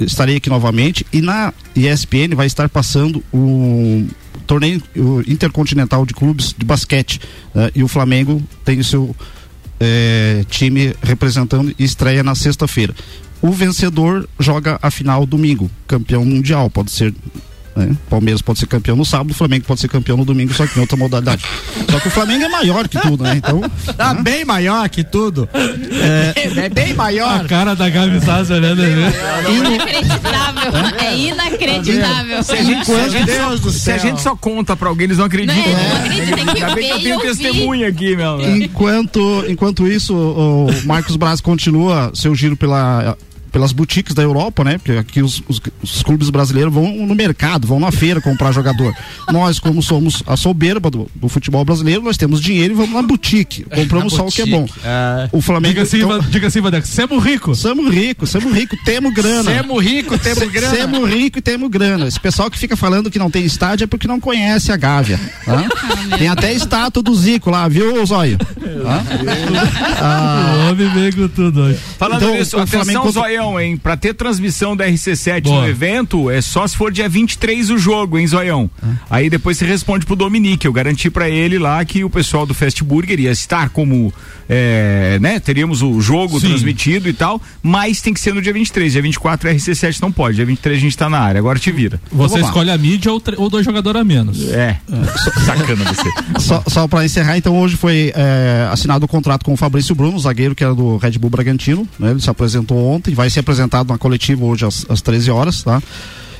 estarei aqui novamente e na ESPN vai estar passando o torneio o intercontinental de clubes de basquete né, e o Flamengo tem o seu é, time representando e estreia na sexta-feira. O vencedor joga a final domingo, campeão mundial, pode ser né? Palmeiras pode ser campeão no sábado, o Flamengo pode ser campeão no domingo, só que em outra modalidade. Só que o Flamengo é maior que tudo, né? Então, Tá bem maior que tudo. É, bem A maior. cara da Gabi Sassi olhando aí. Inacreditável. É inacreditável. Se a gente, se a gente Deus só, se a gente só conta pra alguém, eles não acreditam. Não, né? não acredita, tem que Ainda bem que eu tenho ouvir. testemunha aqui, meu. Enquanto, enquanto isso, o Marcos Braz continua seu giro pela, pelas boutiques da Europa, né? Porque aqui os, os, os clubes brasileiros vão no mercado, vão na feira comprar jogador. Nós, como somos a soberba do, do futebol brasileiro, nós temos dinheiro e vamos na boutique. Compramos só o que é bom. O Flamengo. Diga assim, então, diga assim, Vadeco. Semos rico. Somos ricos, somos ricos, temos grana. Semos rico, temos grana. Semos ricos e temos grana. Esse pessoal que fica falando que não tem estádio é porque não conhece a Gávea. tá? tem até estátua do Zico lá, viu, Zóio? Tá? O homem veio com tudo hoje. Falando Então, nisso, atenção, Flamengo- Zoião, hein? Pra ter transmissão da RC7 Boa. no evento, é só se for dia 23 o jogo, hein, Zoião? Aí depois você responde pro Dominique. Eu garanti pra ele lá que o pessoal do Fast Burger ia estar como, é, né? Teríamos o jogo Sim. transmitido e tal, mas tem que ser no dia 23. Dia 24 a RC7 não pode. Dia 23 a gente tá na área. Agora te vira. Você vamos lá. escolhe a mídia ou, ou dois jogadores a menos. É. Sacana você. Só, só para encerrar, então hoje foi é, assinado o contrato com o Fabrício Bruno, zagueiro que era do Red Bull Bragantino. né? Ele se apresentou ontem, vai ser apresentado na coletiva hoje às, às 13 horas, tá?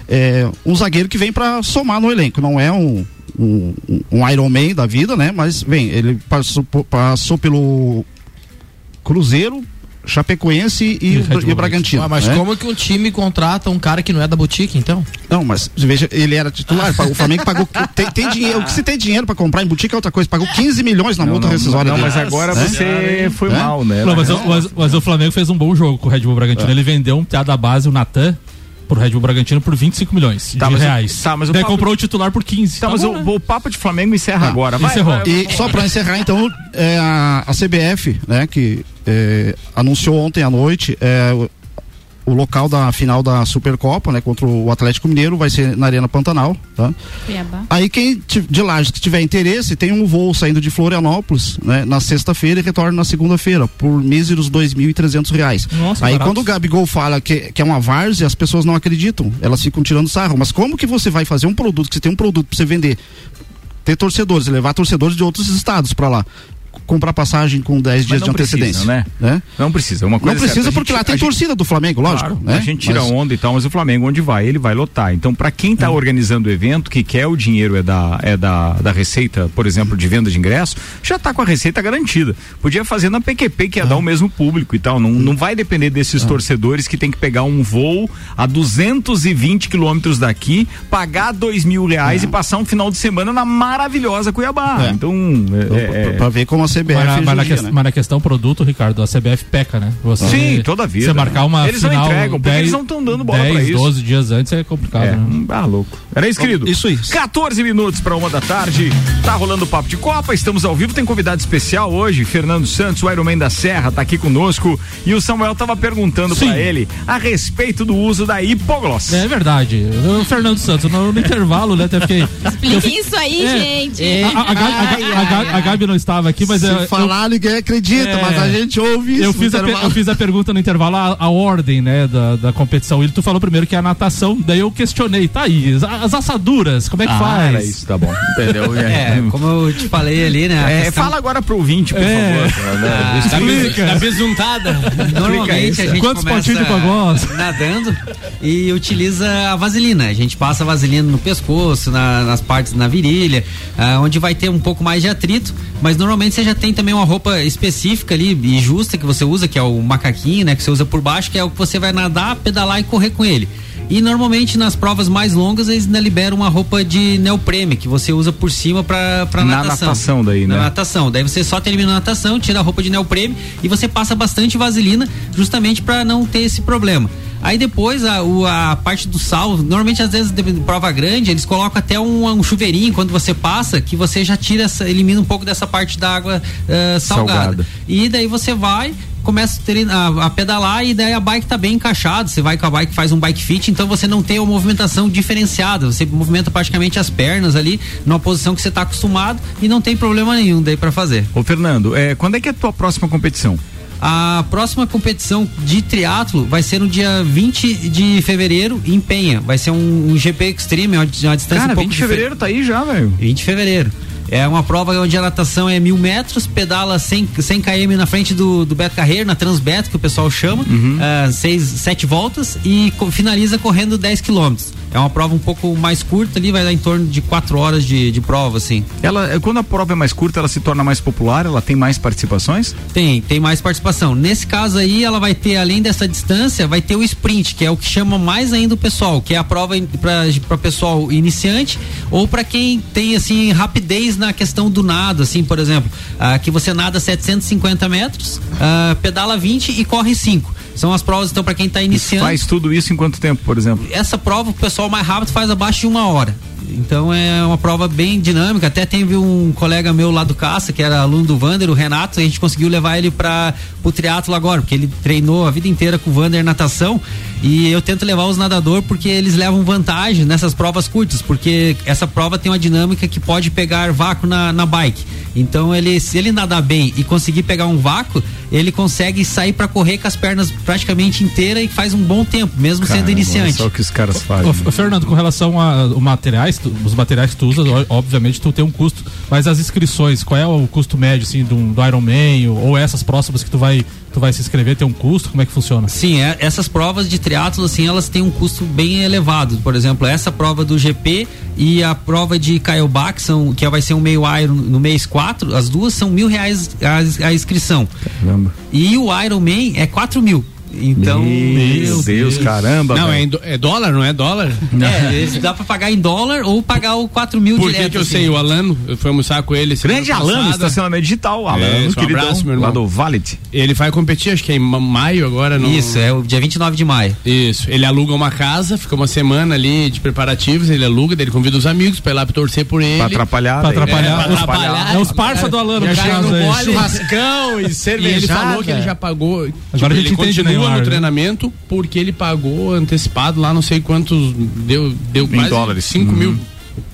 É, um zagueiro que vem para somar no elenco, não é um, um, um Iron Man da vida, né? Mas vem, ele passou, passou pelo Cruzeiro, Chapecoense e, E e, o Bragantino. Ah, mas né? como que um time contrata um cara que não é da boutique, então? Não, mas veja, ele era titular. O Flamengo pagou. Tem, tem dinheiro. O que se tem dinheiro pra comprar em boutique é outra coisa. Pagou 15 milhões na Não, multa não, rescisória não, dele. mas agora Né? você foi Né? mal, né? Não, mas, o- mas- mas o Flamengo fez um bom jogo com o Red Bull Bragantino. É. Ele vendeu um piada da base, o Natan, pro Red Bull Bragantino por 25 milhões Tá, de mas o- reais. tá, mas o Daí papo- comprou o titular por 15. Tá, mas bom, o, né? o papo de Flamengo encerra agora. Vai, encerrou. vai, E só pra encerrar, então, é, a, a CBF, né, que é, anunciou ontem à noite é, o, local da final da Supercopa, né, contra o Atlético Mineiro, vai ser na Arena Pantanal, tá? Aí quem de Lages que tiver interesse, tem um voo saindo de Florianópolis, né, na sexta-feira e retorna na segunda-feira, por míseros 2.300 reais. Nossa, Aí barato. quando o Gabigol fala que, que é uma várzea, as pessoas não acreditam, elas ficam tirando sarro. Mas como que você vai fazer um produto, que você tem um produto pra você vender, ter torcedores, levar torcedores de outros estados pra lá? Comprar passagem com 10 dias de não precisa, antecedência. né? Não precisa. Uma coisa não precisa é certa, a porque gente- lá tem gente- torcida do Flamengo, lógico. Claro, né? A gente tira Mas- onda e tal, mas o Flamengo, onde vai, ele vai lotar. Então, pra quem tá organizando o evento, que quer o dinheiro é da, é da, da receita, por exemplo, de venda de ingresso, já tá com a receita garantida. Podia fazer na PQP, que ia dar o mesmo público e tal. Não, não vai depender desses torcedores que tem que pegar um voo a 220 quilômetros daqui, pagar dois mil reais e passar um final de semana na maravilhosa Cuiabá. É. Então, é, é- Pra ver como a CBF Mas na, mas, na que- né? mas na questão produto, Ricardo, a CBF peca, né? Você, Sim, toda a vida, Você marcar uma Eles não final entregam, porque 10, eles não tão dando bola pra 10, isso. 12 dias antes é complicado, É, né? ah, louco. Era isso, querido? Isso aí. 14 minutos para uma da tarde. Tá rolando o papo de Copa, estamos ao vivo. Tem convidado especial hoje, Fernando Santos, o Ironman da Serra, tá aqui conosco. E o Samuel tava perguntando Sim. para ele a respeito do uso da hipogloss. É verdade. O Fernando Santos, no, no intervalo, né? Até fiquei. Explique isso aí, É. gente. A, a, a, a, a Gabi não estava aqui, mas Se eu, falar, ninguém acredita, É. mas a gente ouve isso. eu fiz, a, eu fiz a pergunta no intervalo, a, a ordem, né, da, da competição. E tu falou primeiro que é a natação, daí eu questionei, tá aí, as, as assaduras, como é que Ah, faz? era isso, tá bom. Entendeu? É, como eu te falei ali, né? É, questão- fala agora pro ouvinte, por É. favor. né? Ah, Tá, Explica. tá besuntada. Normalmente a gente Quantos de nadando e utiliza a vaselina. A gente passa a vaselina no pescoço, na- nas partes na virilha, ah, onde vai ter um pouco mais de atrito. Mas normalmente você já tem também uma roupa específica ali e justa que você usa, que é o macaquinho, né? Que você usa por baixo, que é o que você vai nadar, pedalar e correr com ele. E normalmente nas provas mais longas eles ainda liberam uma roupa de neoprene que você usa por cima pra, pra Na natação. natação daí, né? Na natação. Daí você só termina a natação, tira a roupa de neoprene e você passa bastante vaselina justamente para não ter esse problema. Aí depois a, a parte do sal, normalmente às vezes de prova grande, eles colocam até um, um chuveirinho quando você passa, que você já tira essa, elimina um pouco dessa parte da água ah, salgada. Salgada. E daí você vai, começa a, a- a pedalar e daí a bike tá bem encaixada. Você vai com a bike, faz um bike fit, então você não tem uma movimentação diferenciada. Você movimenta praticamente as pernas ali, numa posição que você tá acostumado e não tem problema nenhum daí para fazer. Ô, Fernando, é, quando é que é a tua próxima competição? A próxima competição de triatlo vai ser no dia 20 de fevereiro em Penha. Vai ser um, um GP Extreme, uma, uma distância Cara, um pouco 20 de fevereiro tá aí já, velho. 20 de fevereiro. É uma prova onde a natação é mil metros, pedala 100, 100 km na frente do, do Beto Carreiro, na Transbeto, que o pessoal chama, ah, seis, sete voltas e finaliza correndo 10 quilômetros. É uma prova um pouco mais curta ali, vai dar em torno de 4 horas de, de prova, assim. Ela, é, quando a prova é mais curta, ela se torna mais popular, ela tem mais participações? Tem, tem mais participação. Nesse caso aí, ela vai ter, além dessa distância, vai ter o sprint, que é o que chama mais ainda o pessoal, que é a prova para pessoal iniciante ou para quem tem, assim, rapidez na questão do nado, assim, por exemplo, ah, que você nada 750 metros, ah, pedala 20 e corre 5. São as provas, então, para quem está iniciando. Faz tudo isso em quanto tempo, por exemplo? Essa prova, o pessoal mais rápido faz abaixo de uma hora. Então é uma prova bem dinâmica. Até teve um colega meu lá do Caça, que era aluno do Vander, o Renato, a gente conseguiu levar ele para o triatlo agora, porque ele treinou a vida inteira com o Vander natação. E eu tento levar os nadadores porque eles levam vantagem nessas provas curtas, porque essa prova tem uma dinâmica que pode pegar vácuo na, na bike. Então ele, se ele nadar bem e conseguir pegar um vácuo, ele consegue sair para correr com as pernas praticamente inteiras e faz um bom tempo, mesmo sendo Caramba, iniciante. Só o que os caras fazem. Ô, Fernando, com relação aos materiais, tu- os materiais que tu usa, obviamente tu tem um custo, mas as inscrições, qual é o custo médio assim do, do Ironman ou, ou essas próximas que tu vai tu vai se inscrever, tem um custo, como é que funciona? Sim, é- essas provas de triatlo assim, elas têm um custo bem elevado. Por exemplo, essa prova do GP e a prova de Caiobá, que, são, que vai ser um meio Iron no mês 4, as duas são mil reais a, a inscrição. Caramba. E o Ironman é quatro mil. Então. Meu Deus, caramba. Não, é, é dólar, não é dólar? É, eles dá pra pagar em dólar ou pagar o 4 mil Por que direto. que eu assim. sei? O Alano, eu fui almoçar com ele. Grande Alano, estacionamento digital. Alano, É, um queridão, abraço, meu lá irmão. do Valet. Ele vai competir, acho que é em ma- maio agora. No... Isso, é o dia 29 de maio. Isso. Ele aluga uma casa, fica uma semana ali de preparativos, ele aluga, daí ele convida os amigos pra ir lá pra torcer por ele. Pra atrapalhar. Pra né? atrapalhar. É, pra os, atrapalhar. é os parça do Alano, no mole. Churrascão e E ele falou que ele já pagou. Agora tipo, a gente ele entende continua no né? treinamento porque ele pagou antecipado lá, não sei quantos. Deu, deu Em quase dólares. 5 Uhum. mil.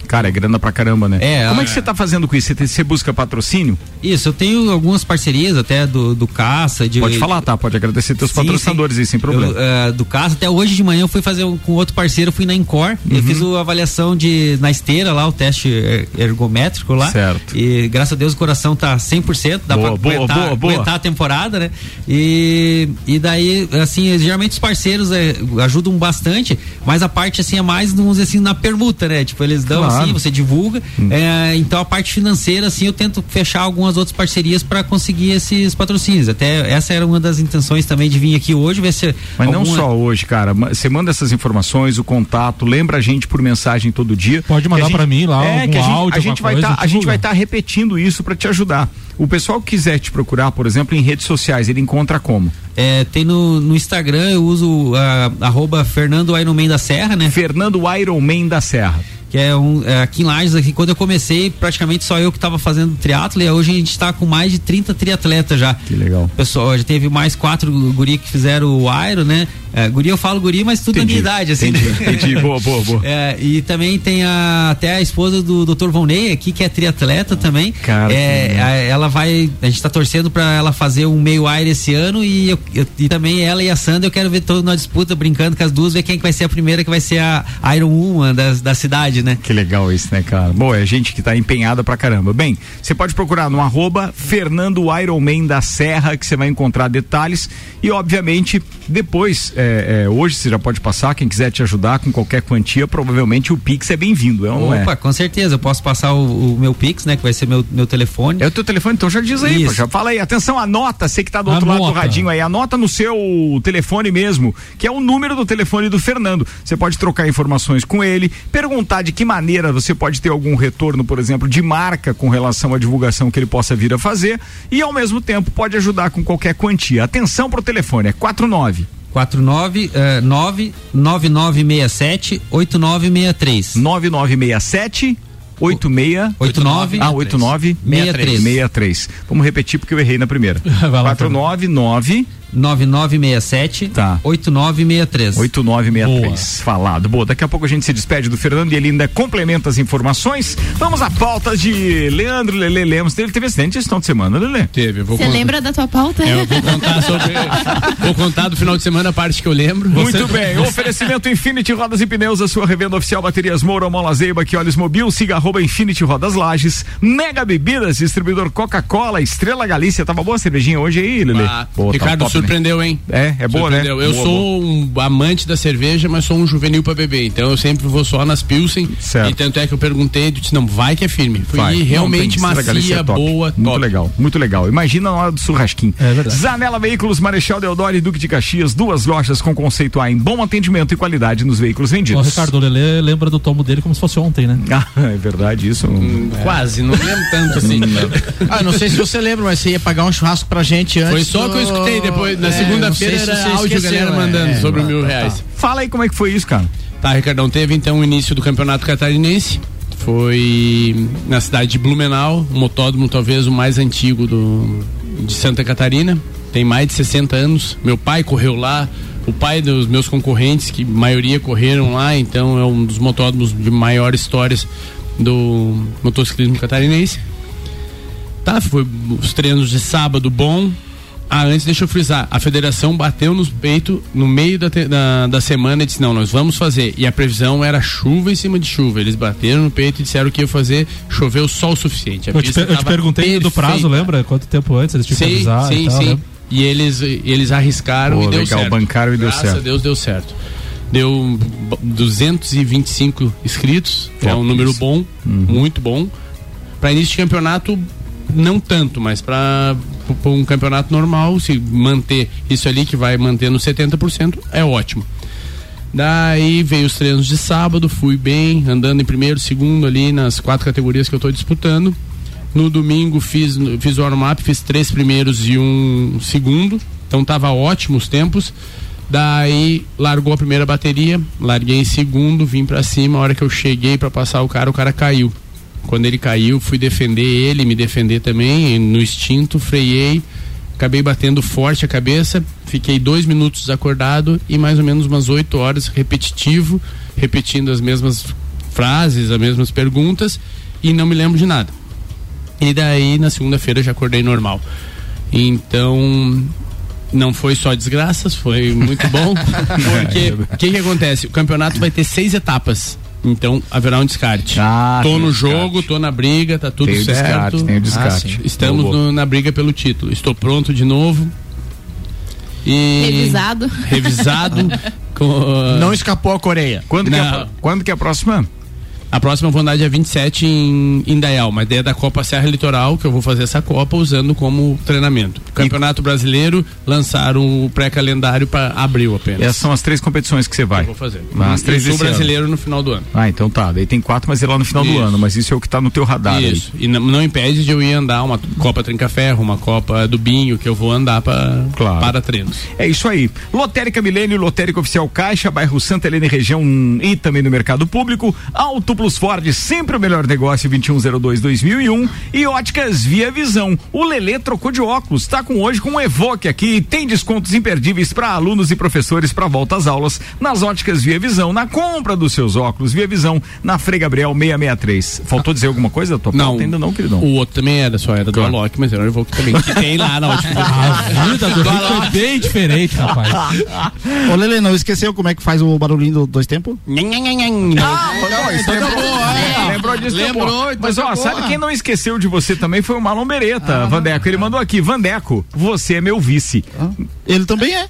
Cara, é grana pra caramba, né? É, Como é que você tá fazendo com isso? Você, tem- você busca patrocínio? Isso, eu tenho algumas parcerias até do, do Caça. De, Pode falar, tá? Pode agradecer teus Sim, patrocinadores sim. aí, sem problema. Eu, eh, do caso, até hoje de manhã eu fui fazer um- com outro parceiro, fui na Encore, Uhum. eu fiz a avaliação de na esteira lá, o teste er- ergométrico lá. Certo. E graças a Deus o coração tá 100%, dá Boa, pra boa, aguentar, boa, boa. aguentar a temporada, né? E, e daí, assim, geralmente os parceiros eh, ajudam bastante, mas a parte assim é mais, vamos dizer assim, na permuta, né? Tipo, eles dão Claro. Hum. assim, você divulga. eh, então a parte financeira, assim, eu tento fechar algumas outras parcerias para conseguir esses patrocínios. Até essa era uma das intenções também de vir aqui hoje, ver se. Mas não alguma- só hoje, cara. Você manda essas informações, o contato, lembra a gente por mensagem todo dia. Pode mandar Que a gente- pra mim lá, É, algum a gente, áudio, a gente vai coisa, tá, a gente vai estar repetindo isso pra te ajudar. O pessoal que quiser te procurar, por exemplo, em redes sociais, ele encontra como? É, tem no, no Instagram, eu uso ah, arroba Fernando Ironman da Serra, né? Fernando Ironman da Serra. Que é um. é, aqui em Lages, aqui, quando eu comecei, praticamente só eu que estava fazendo triatlo, e hoje a gente está com mais de 30 triatletas já. Que legal. Pessoal, já teve mais quatro guri que fizeram o Iron, né? É, guri, eu falo guri, mas tudo Entendi, na minha idade, assim. entendi, né? entendi. Boa, boa, boa. É, e também tem a, até a esposa do Dr. Volney aqui, que é triatleta também. Cara, é, a- ela vai. A gente tá torcendo pra ela fazer um meio Iron esse ano e, eu- eu- e também ela e a Sandra, eu quero ver todo na disputa, brincando com as duas, ver quem que vai ser a primeira que vai ser a Iron Woman da, da cidade, né? Que legal isso, né, cara? Bom, é gente que tá empenhada pra caramba. Bem, você pode procurar no arroba Fernando Ironman da Serra, que você vai encontrar detalhes. E, obviamente, depois, é, é, hoje você já pode passar, quem quiser te ajudar com qualquer quantia, provavelmente o Pix é bem-vindo, é ou não Opa, é? com certeza, eu posso passar o, o meu Pix, né? Que vai ser meu, meu telefone. É o teu telefone, então já diz aí, já fala aí. Atenção, anota, você que tá do outro lado do Anota. radinho aí, anota no seu telefone mesmo, que é o número do telefone do Fernando. Você pode trocar informações com ele, perguntar de que maneira você pode ter algum retorno, por exemplo, de marca com relação à divulgação que ele possa vir a fazer e ao mesmo tempo pode ajudar com qualquer quantia. Atenção pro telefone, é 49 49 eh, 9 9967 8963. 9967 86 89 Ah, 89 63. 63. Vamos repetir porque eu errei na primeira. Vai lá, 499 9967 Tá. 8963. 8963. Falado. Boa, daqui a pouco a gente se despede do Fernando e ele ainda complementa as informações. Vamos à pauta de Leandro Lele Lemos. Ele teve acidente esse final de semana, Lele. Teve, Você contar- lembra da tua pauta? É, eu vou contar sobre. vou contar do final de semana a parte que eu lembro. Muito Você- bem, oferecimento Infinity Rodas e Pneus, a sua revenda oficial Baterias Moura, Mola Zeiba, que olhos mobil, siga arroba Infinity Rodas Lages, Mega Bebidas, distribuidor Coca-Cola, Estrela Galícia, tava boa a cervejinha hoje aí, Lele? Ah, Boa, tá Ricardo, né? Surpreendeu, hein? É, é boa, né? Surpreendeu. Eu Boa, sou um amante da cerveja, mas sou um juvenil pra beber. Então eu sempre vou só nas Pilsen. Certo. E tanto é que eu perguntei, disse, não, vai que é firme. Foi Vai. realmente Não, macia, é top. boa, Muito top. legal, muito legal. Imagina na hora do churrasquinho. É verdade. Zanela Veículos, Marechal Deodoro e Duque de Caxias, duas lojas com conceito A em bom atendimento e qualidade nos veículos vendidos. Ricardo, o Lelê lembra do tomo dele como se fosse ontem, né? Ah, é verdade isso. Quase, não lembro tanto assim. Ah, não sei se você lembra, mas você ia pagar um churrasco pra gente antes. Foi só do- que eu escutei depois. Na É, segunda-feira se era áudio, esqueceu, galera é. mandando sobre É, mil tá, reais. tá. Fala aí como é que foi isso, cara. Tá, Ricardão, teve então o início do campeonato catarinense. Foi na cidade de Blumenau, um motódromo talvez o mais antigo do, de Santa Catarina. Tem mais de 60 anos. Meu pai correu lá, o pai dos meus concorrentes, que a maioria correram lá, então é um dos motódromos de maior histórias do motociclismo catarinense. Tá, foi os treinos de sábado bom. Ah, antes deixa eu frisar. A federação bateu nos peitos no meio da, da, da semana e disse: não, nós vamos fazer. E a previsão era chuva em cima de chuva. Eles bateram no peito e disseram que ia fazer. Choveu só o suficiente. A Eu te, eu te perguntei do prazo, perfeita. lembra? Quanto tempo antes eles tinham que Sim, avisar sim, e tal, sim. lembra? E eles, eles arriscaram Pô, e deu legal, certo. bancaram e deu Graças certo. a Deus deu certo. Deu b- 225 inscritos, que é um número isso. bom, muito bom. Para início de campeonato, não tanto, mas para um campeonato normal, se manter isso ali, que vai manter no 70%, é ótimo. Daí veio os treinos de sábado, fui bem, andando em primeiro, segundo ali nas quatro categorias que eu estou disputando. No domingo fiz, fiz o warm-up, fiz três primeiros e um segundo. Então tava ótimo os tempos. Daí largou a primeira bateria, larguei em segundo, vim pra cima. A hora que eu cheguei pra passar o cara, o cara caiu. Quando ele caiu, fui defender ele, me defender também, no instinto, freiei, acabei batendo forte a cabeça, fiquei dois minutos desacordado e mais ou menos umas oito horas repetitivo, repetindo as mesmas frases, as mesmas perguntas e não me lembro de nada. E daí na segunda-feira já acordei normal. Então não foi só desgraças, foi muito bom. Porque o que, que acontece? O campeonato vai ter seis etapas. Então haverá um descarte. Ah, tô no descarte. jogo, tô na briga, tá tudo Tem o certo. descarte, tem o descarte. sim. Estamos no- na briga pelo título. Estou pronto de novo. E Revisado. revisado. com- Não escapou a Coreia. Quando, que é, a Não. quando que é a próxima? A próxima eu vou andar dia 27 em Indaial, uma ideia da Copa Serra Litoral, que eu vou fazer essa Copa usando como treinamento. Campeonato Brasileiro, lançaram o pré-calendário para abril apenas. Essas são as três competições que você vai. Eu vou fazer. As três e o desse ano. brasileiro no final do ano. Ah, então tá. Daí tem quatro, mas é lá no final do Isso. ano. Mas isso é o que tá no teu radar Isso. E não, não impede de eu ir andar uma Copa Trinca-Ferro, uma Copa do Binho, que eu vou andar pra, Claro. para treinos. aí. É isso aí. Lotérica Milênio, Lotérica Oficial Caixa, bairro Santa Helena e região e também no mercado público. Auto Plus Ford, sempre o melhor negócio, 2102-2001. E Óticas Via Visão. O Lelê trocou de óculos. Tá com hoje com o Evoque aqui. Tem descontos imperdíveis para alunos e professores para volta às aulas nas Óticas Via Visão. Na compra dos seus óculos Via Visão, na Frei Gabriel 663. Faltou dizer alguma coisa da tua Não. pauta? Ainda não, queridão. O outro também era, só era do Alok, mas era o Evoque também, que tem lá na última. A vida do Rico é bem diferente, rapaz. Ô, Lele, não esqueceu como é que faz o barulhinho do dois tempos? Ah, não, isso é boa. Lembrou disso, Lembrou, então Mas tá ó, sabe quem não esqueceu de você também foi o Marlon Beretta, Vandeco. Ele mandou aqui, Vandeco, você é meu vice. Ele também é.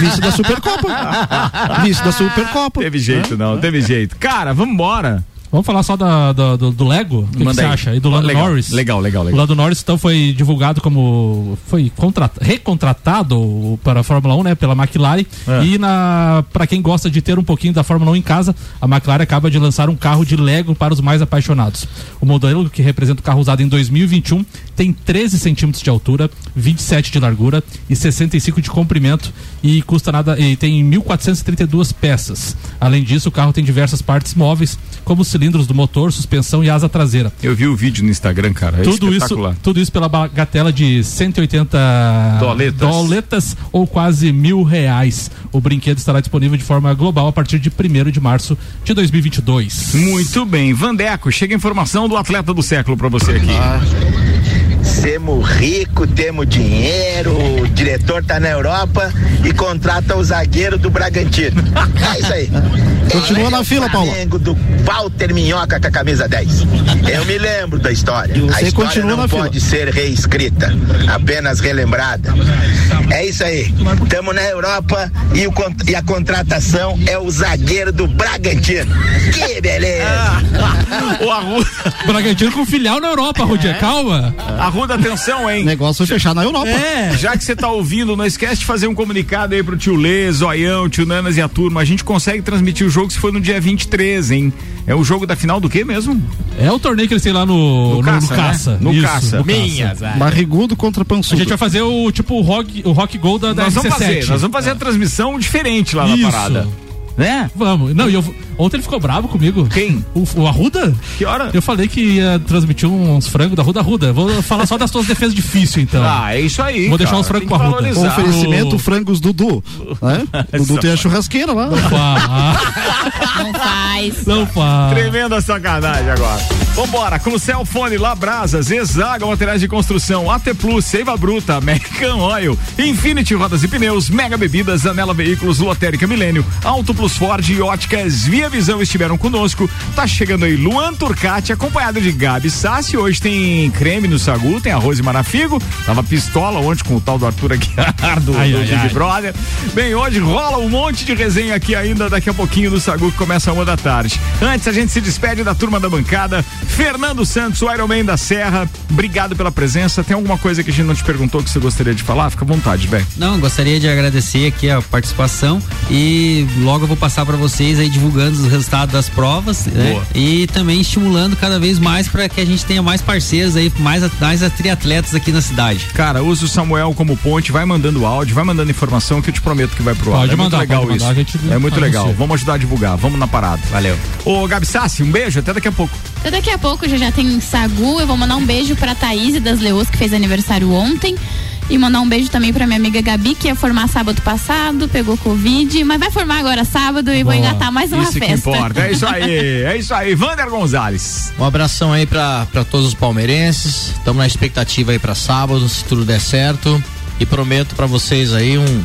Vice da Supercopa. Vice da Supercopa. Teve jeito, não, teve jeito. Cara, vambora. Vamos falar só da- da- do, do Lego? O que, que você acha? E do Lando Legal, Norris? legal, legal, O legal. Lando Norris, então, foi divulgado como. Foi contrat- recontratado para a Fórmula 1, né? Pela McLaren. É. E na para quem gosta de ter um pouquinho da Fórmula 1 em casa, a McLaren acaba de lançar um carro de Lego para os mais apaixonados. O modelo, que representa o carro usado em 2021, tem 13 centímetros de altura, 27 de largura e 65 de comprimento e custa nada e tem 1.432 peças. Além disso, o carro tem diversas partes móveis, como os cilindros do motor, suspensão e asa traseira. Eu vi o vídeo no Instagram, cara. É Tudo isso, tudo isso pela bagatela de 180 Doletas. doletas ou quase mil reais. O brinquedo estará disponível de forma global a partir de 1 de março de 2022. Muito bem. Vandeco, chega a informação do atleta do século pra você aqui. Ah. Semos rico, temos dinheiro, o diretor tá na Europa e contrata o zagueiro do Bragantino. É isso aí. Continua na fila, Paulo. Flamengo do Walter Minhoca com a camisa 10. Eu me lembro da história. Você a história não fila. pode ser reescrita, apenas relembrada. É isso aí. Estamos na Europa e, o e a contratação é o zagueiro do Bragantino. Que beleza! o Arruda. Bragantino com filial na Europa, Rudia. Calma. Arruda, atenção, hein? Negócio foi fechar na Europa. É. Já que você tá ouvindo, não esquece de fazer um comunicado aí pro tio Lê, Zoião, tio Nanas e a turma. A gente consegue transmitir o jogo se for no dia 23, hein? É o jogo da final do quê mesmo? É o torneio que eles têm lá no, no, no Caça, caça. né? No Isso, Caça. no Minhas, caça. Barrigudo contra A pançudo. gente vai fazer o tipo o rock, o rock Gold da, da Nós vamos RC7. fazer, nós vamos fazer a transmissão diferente lá Isso. na parada. Né? Vamos. Não, e eu, ontem ele ficou bravo comigo. Quem? O, o Arruda? Que hora? Eu falei que ia transmitir uns frangos da Ruda Arruda. Vou falar só das tuas defesas difíceis, então. Ah, é isso aí. Vou deixar cara, os frangos tem com a Ruda. valorizar. Oferecimento O- frangos Dudu. Né? Dudu tem a churrasqueira lá. Ah, Não faz. não faz. Tremenda sacanagem agora. Vambora, com o Celfone, Labrasas, Exaga Materiais de Construção, AT Plus, Seiva Bruta, American Oil, Infinity Rodas e Pneus, Mega Bebidas, Anela Veículos, Lotérica Milênio, Auto Plus Ford e Óticas Via Visão estiveram conosco. Tá chegando aí Luan Turcati, acompanhado de Gabi Sassi. Hoje tem creme no sagu, tem arroz e marafigo. Tava pistola ontem com o tal do Arthur Aguiar do, Ai, do ai, Big ai. Brother. Bem, hoje rola um monte de resenha aqui ainda, daqui a pouquinho do Sagu que começa uma da tarde. Antes a gente se despede da turma da bancada. Fernando Santos, o Iron Man da Serra, obrigado pela presença. Tem alguma coisa que a gente não te perguntou que você gostaria de falar? Fica à vontade, velho. Não, gostaria de agradecer aqui a participação e logo eu vou passar para vocês aí divulgando os resultados das provas né? E também estimulando cada vez mais para que a gente tenha mais parceiros aí, mais, mais triatletas aqui na cidade. Cara, usa o Samuel como ponte, vai mandando áudio, vai mandando informação que eu te prometo que vai pro ar. Pode é muito legal pode isso. gente é muito legal. Vamos ajudar a divulgar, vamos na parada. Valeu. Ô, Gabi Sassi, um beijo, até daqui a pouco. Até daqui a pouco já, já tem Sagu. Eu vou mandar um beijo pra Thaís das Leôs, que fez aniversário ontem. E mandar um beijo também pra minha amiga Gabi, que ia formar sábado passado, pegou Covid, mas vai formar agora sábado e vou Boa. engatar mais uma isso festa. que importa, é isso aí, é isso aí. Vander Gonzalez. Um abração aí pra, pra todos os palmeirenses. Estamos na expectativa aí pra sábado, se tudo der certo. E prometo pra vocês aí um,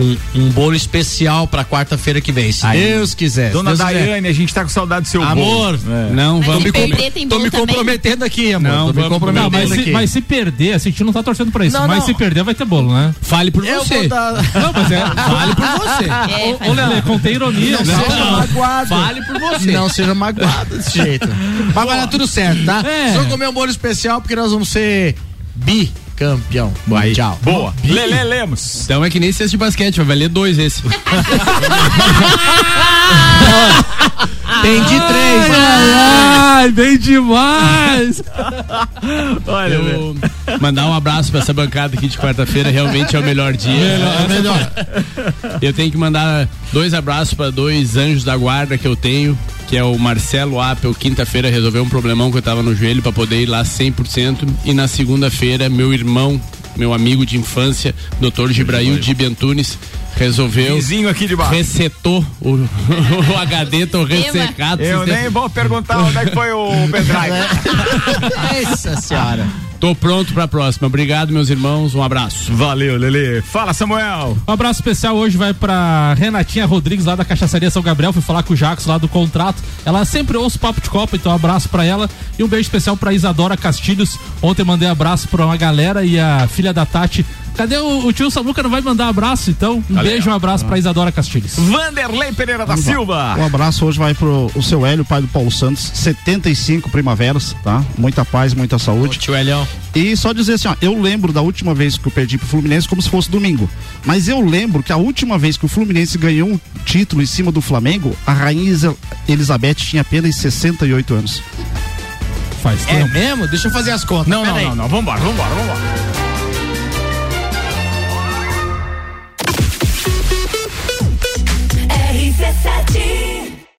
um, um bolo especial pra quarta-feira que vem, se Aí. Deus quiser. se Dona Deus quiser. Daiane, a gente tá com saudade do seu Amor, bolo. É. Não, Mas vamos se tem Tô me também. comprometendo aqui, amor. Não, Tô me vamos- comprometendo Não, mas se, aqui. mas se perder, assim, a gente não tá torcendo pra isso. Não, mas não. se perder, vai ter bolo, né? Fale por Eu você. dar... Não, mas é. Fale por você. É, Ô, Lele, contei ironia. Não, né? seja magoado. Fale por você. Não seja magoado desse jeito. Mas vai dar tudo certo, tá? É. Só comer um bolo especial porque nós vamos ser bicampeão mundial. Boa. Lele Lemos. Então é que nem cesta de basquete, vai valer dois esse. Tem de três. Ai, bem demais! Olha, Eu mandar um abraço pra essa bancada aqui de quarta-feira, realmente é o melhor dia. É melhor. Eu tenho que mandar dois abraços para dois anjos da guarda que eu tenho, que é o Marcelo Apple, quinta-feira resolveu um problemão que eu tava no joelho para poder ir lá 100% e na segunda-feira meu irmão, meu amigo de infância, Dr. Gibrail de Bentunes, resolveu Vizinho aqui de baixo. resetou o, o HD, tô ressecado. Eu nem vou perguntar onde é que foi o pendrive. Nossa senhora. Tô pronto pra próxima. Obrigado, meus irmãos. Um abraço. Valeu, Lele. Fala, Samuel. Um abraço especial hoje vai pra Renatinha Rodrigues, lá da Cachaçaria São Gabriel. Fui falar com o Jacos lá do contrato. Ela sempre ouça o papo de Copa, então um abraço pra ela. E um beijo especial pra Isadora Castilhos. Ontem mandei abraço pra uma galera e a filha da Tati. Cadê o, o tio Samuca? Não vai mandar abraço, então? Um Valeu. beijo um abraço pra Isadora Castilhos. Vanderlei Pereira da Silva. Um abraço hoje vai pro o seu Hélio, pai do Paulo Santos, 75 primaveras, tá? Muita paz, muita saúde. Tio Elhão. E só dizer assim, ó, eu lembro da última vez que eu perdi pro Fluminense como se fosse domingo. Mas eu lembro que a última vez que o Fluminense ganhou um título em cima do Flamengo, a rainha Elizabeth tinha apenas 68 anos. Faz É mesmo? Deixa eu fazer as contas. Não, Pera não, aí. não, não. Vambora, vambora, vambora. RC7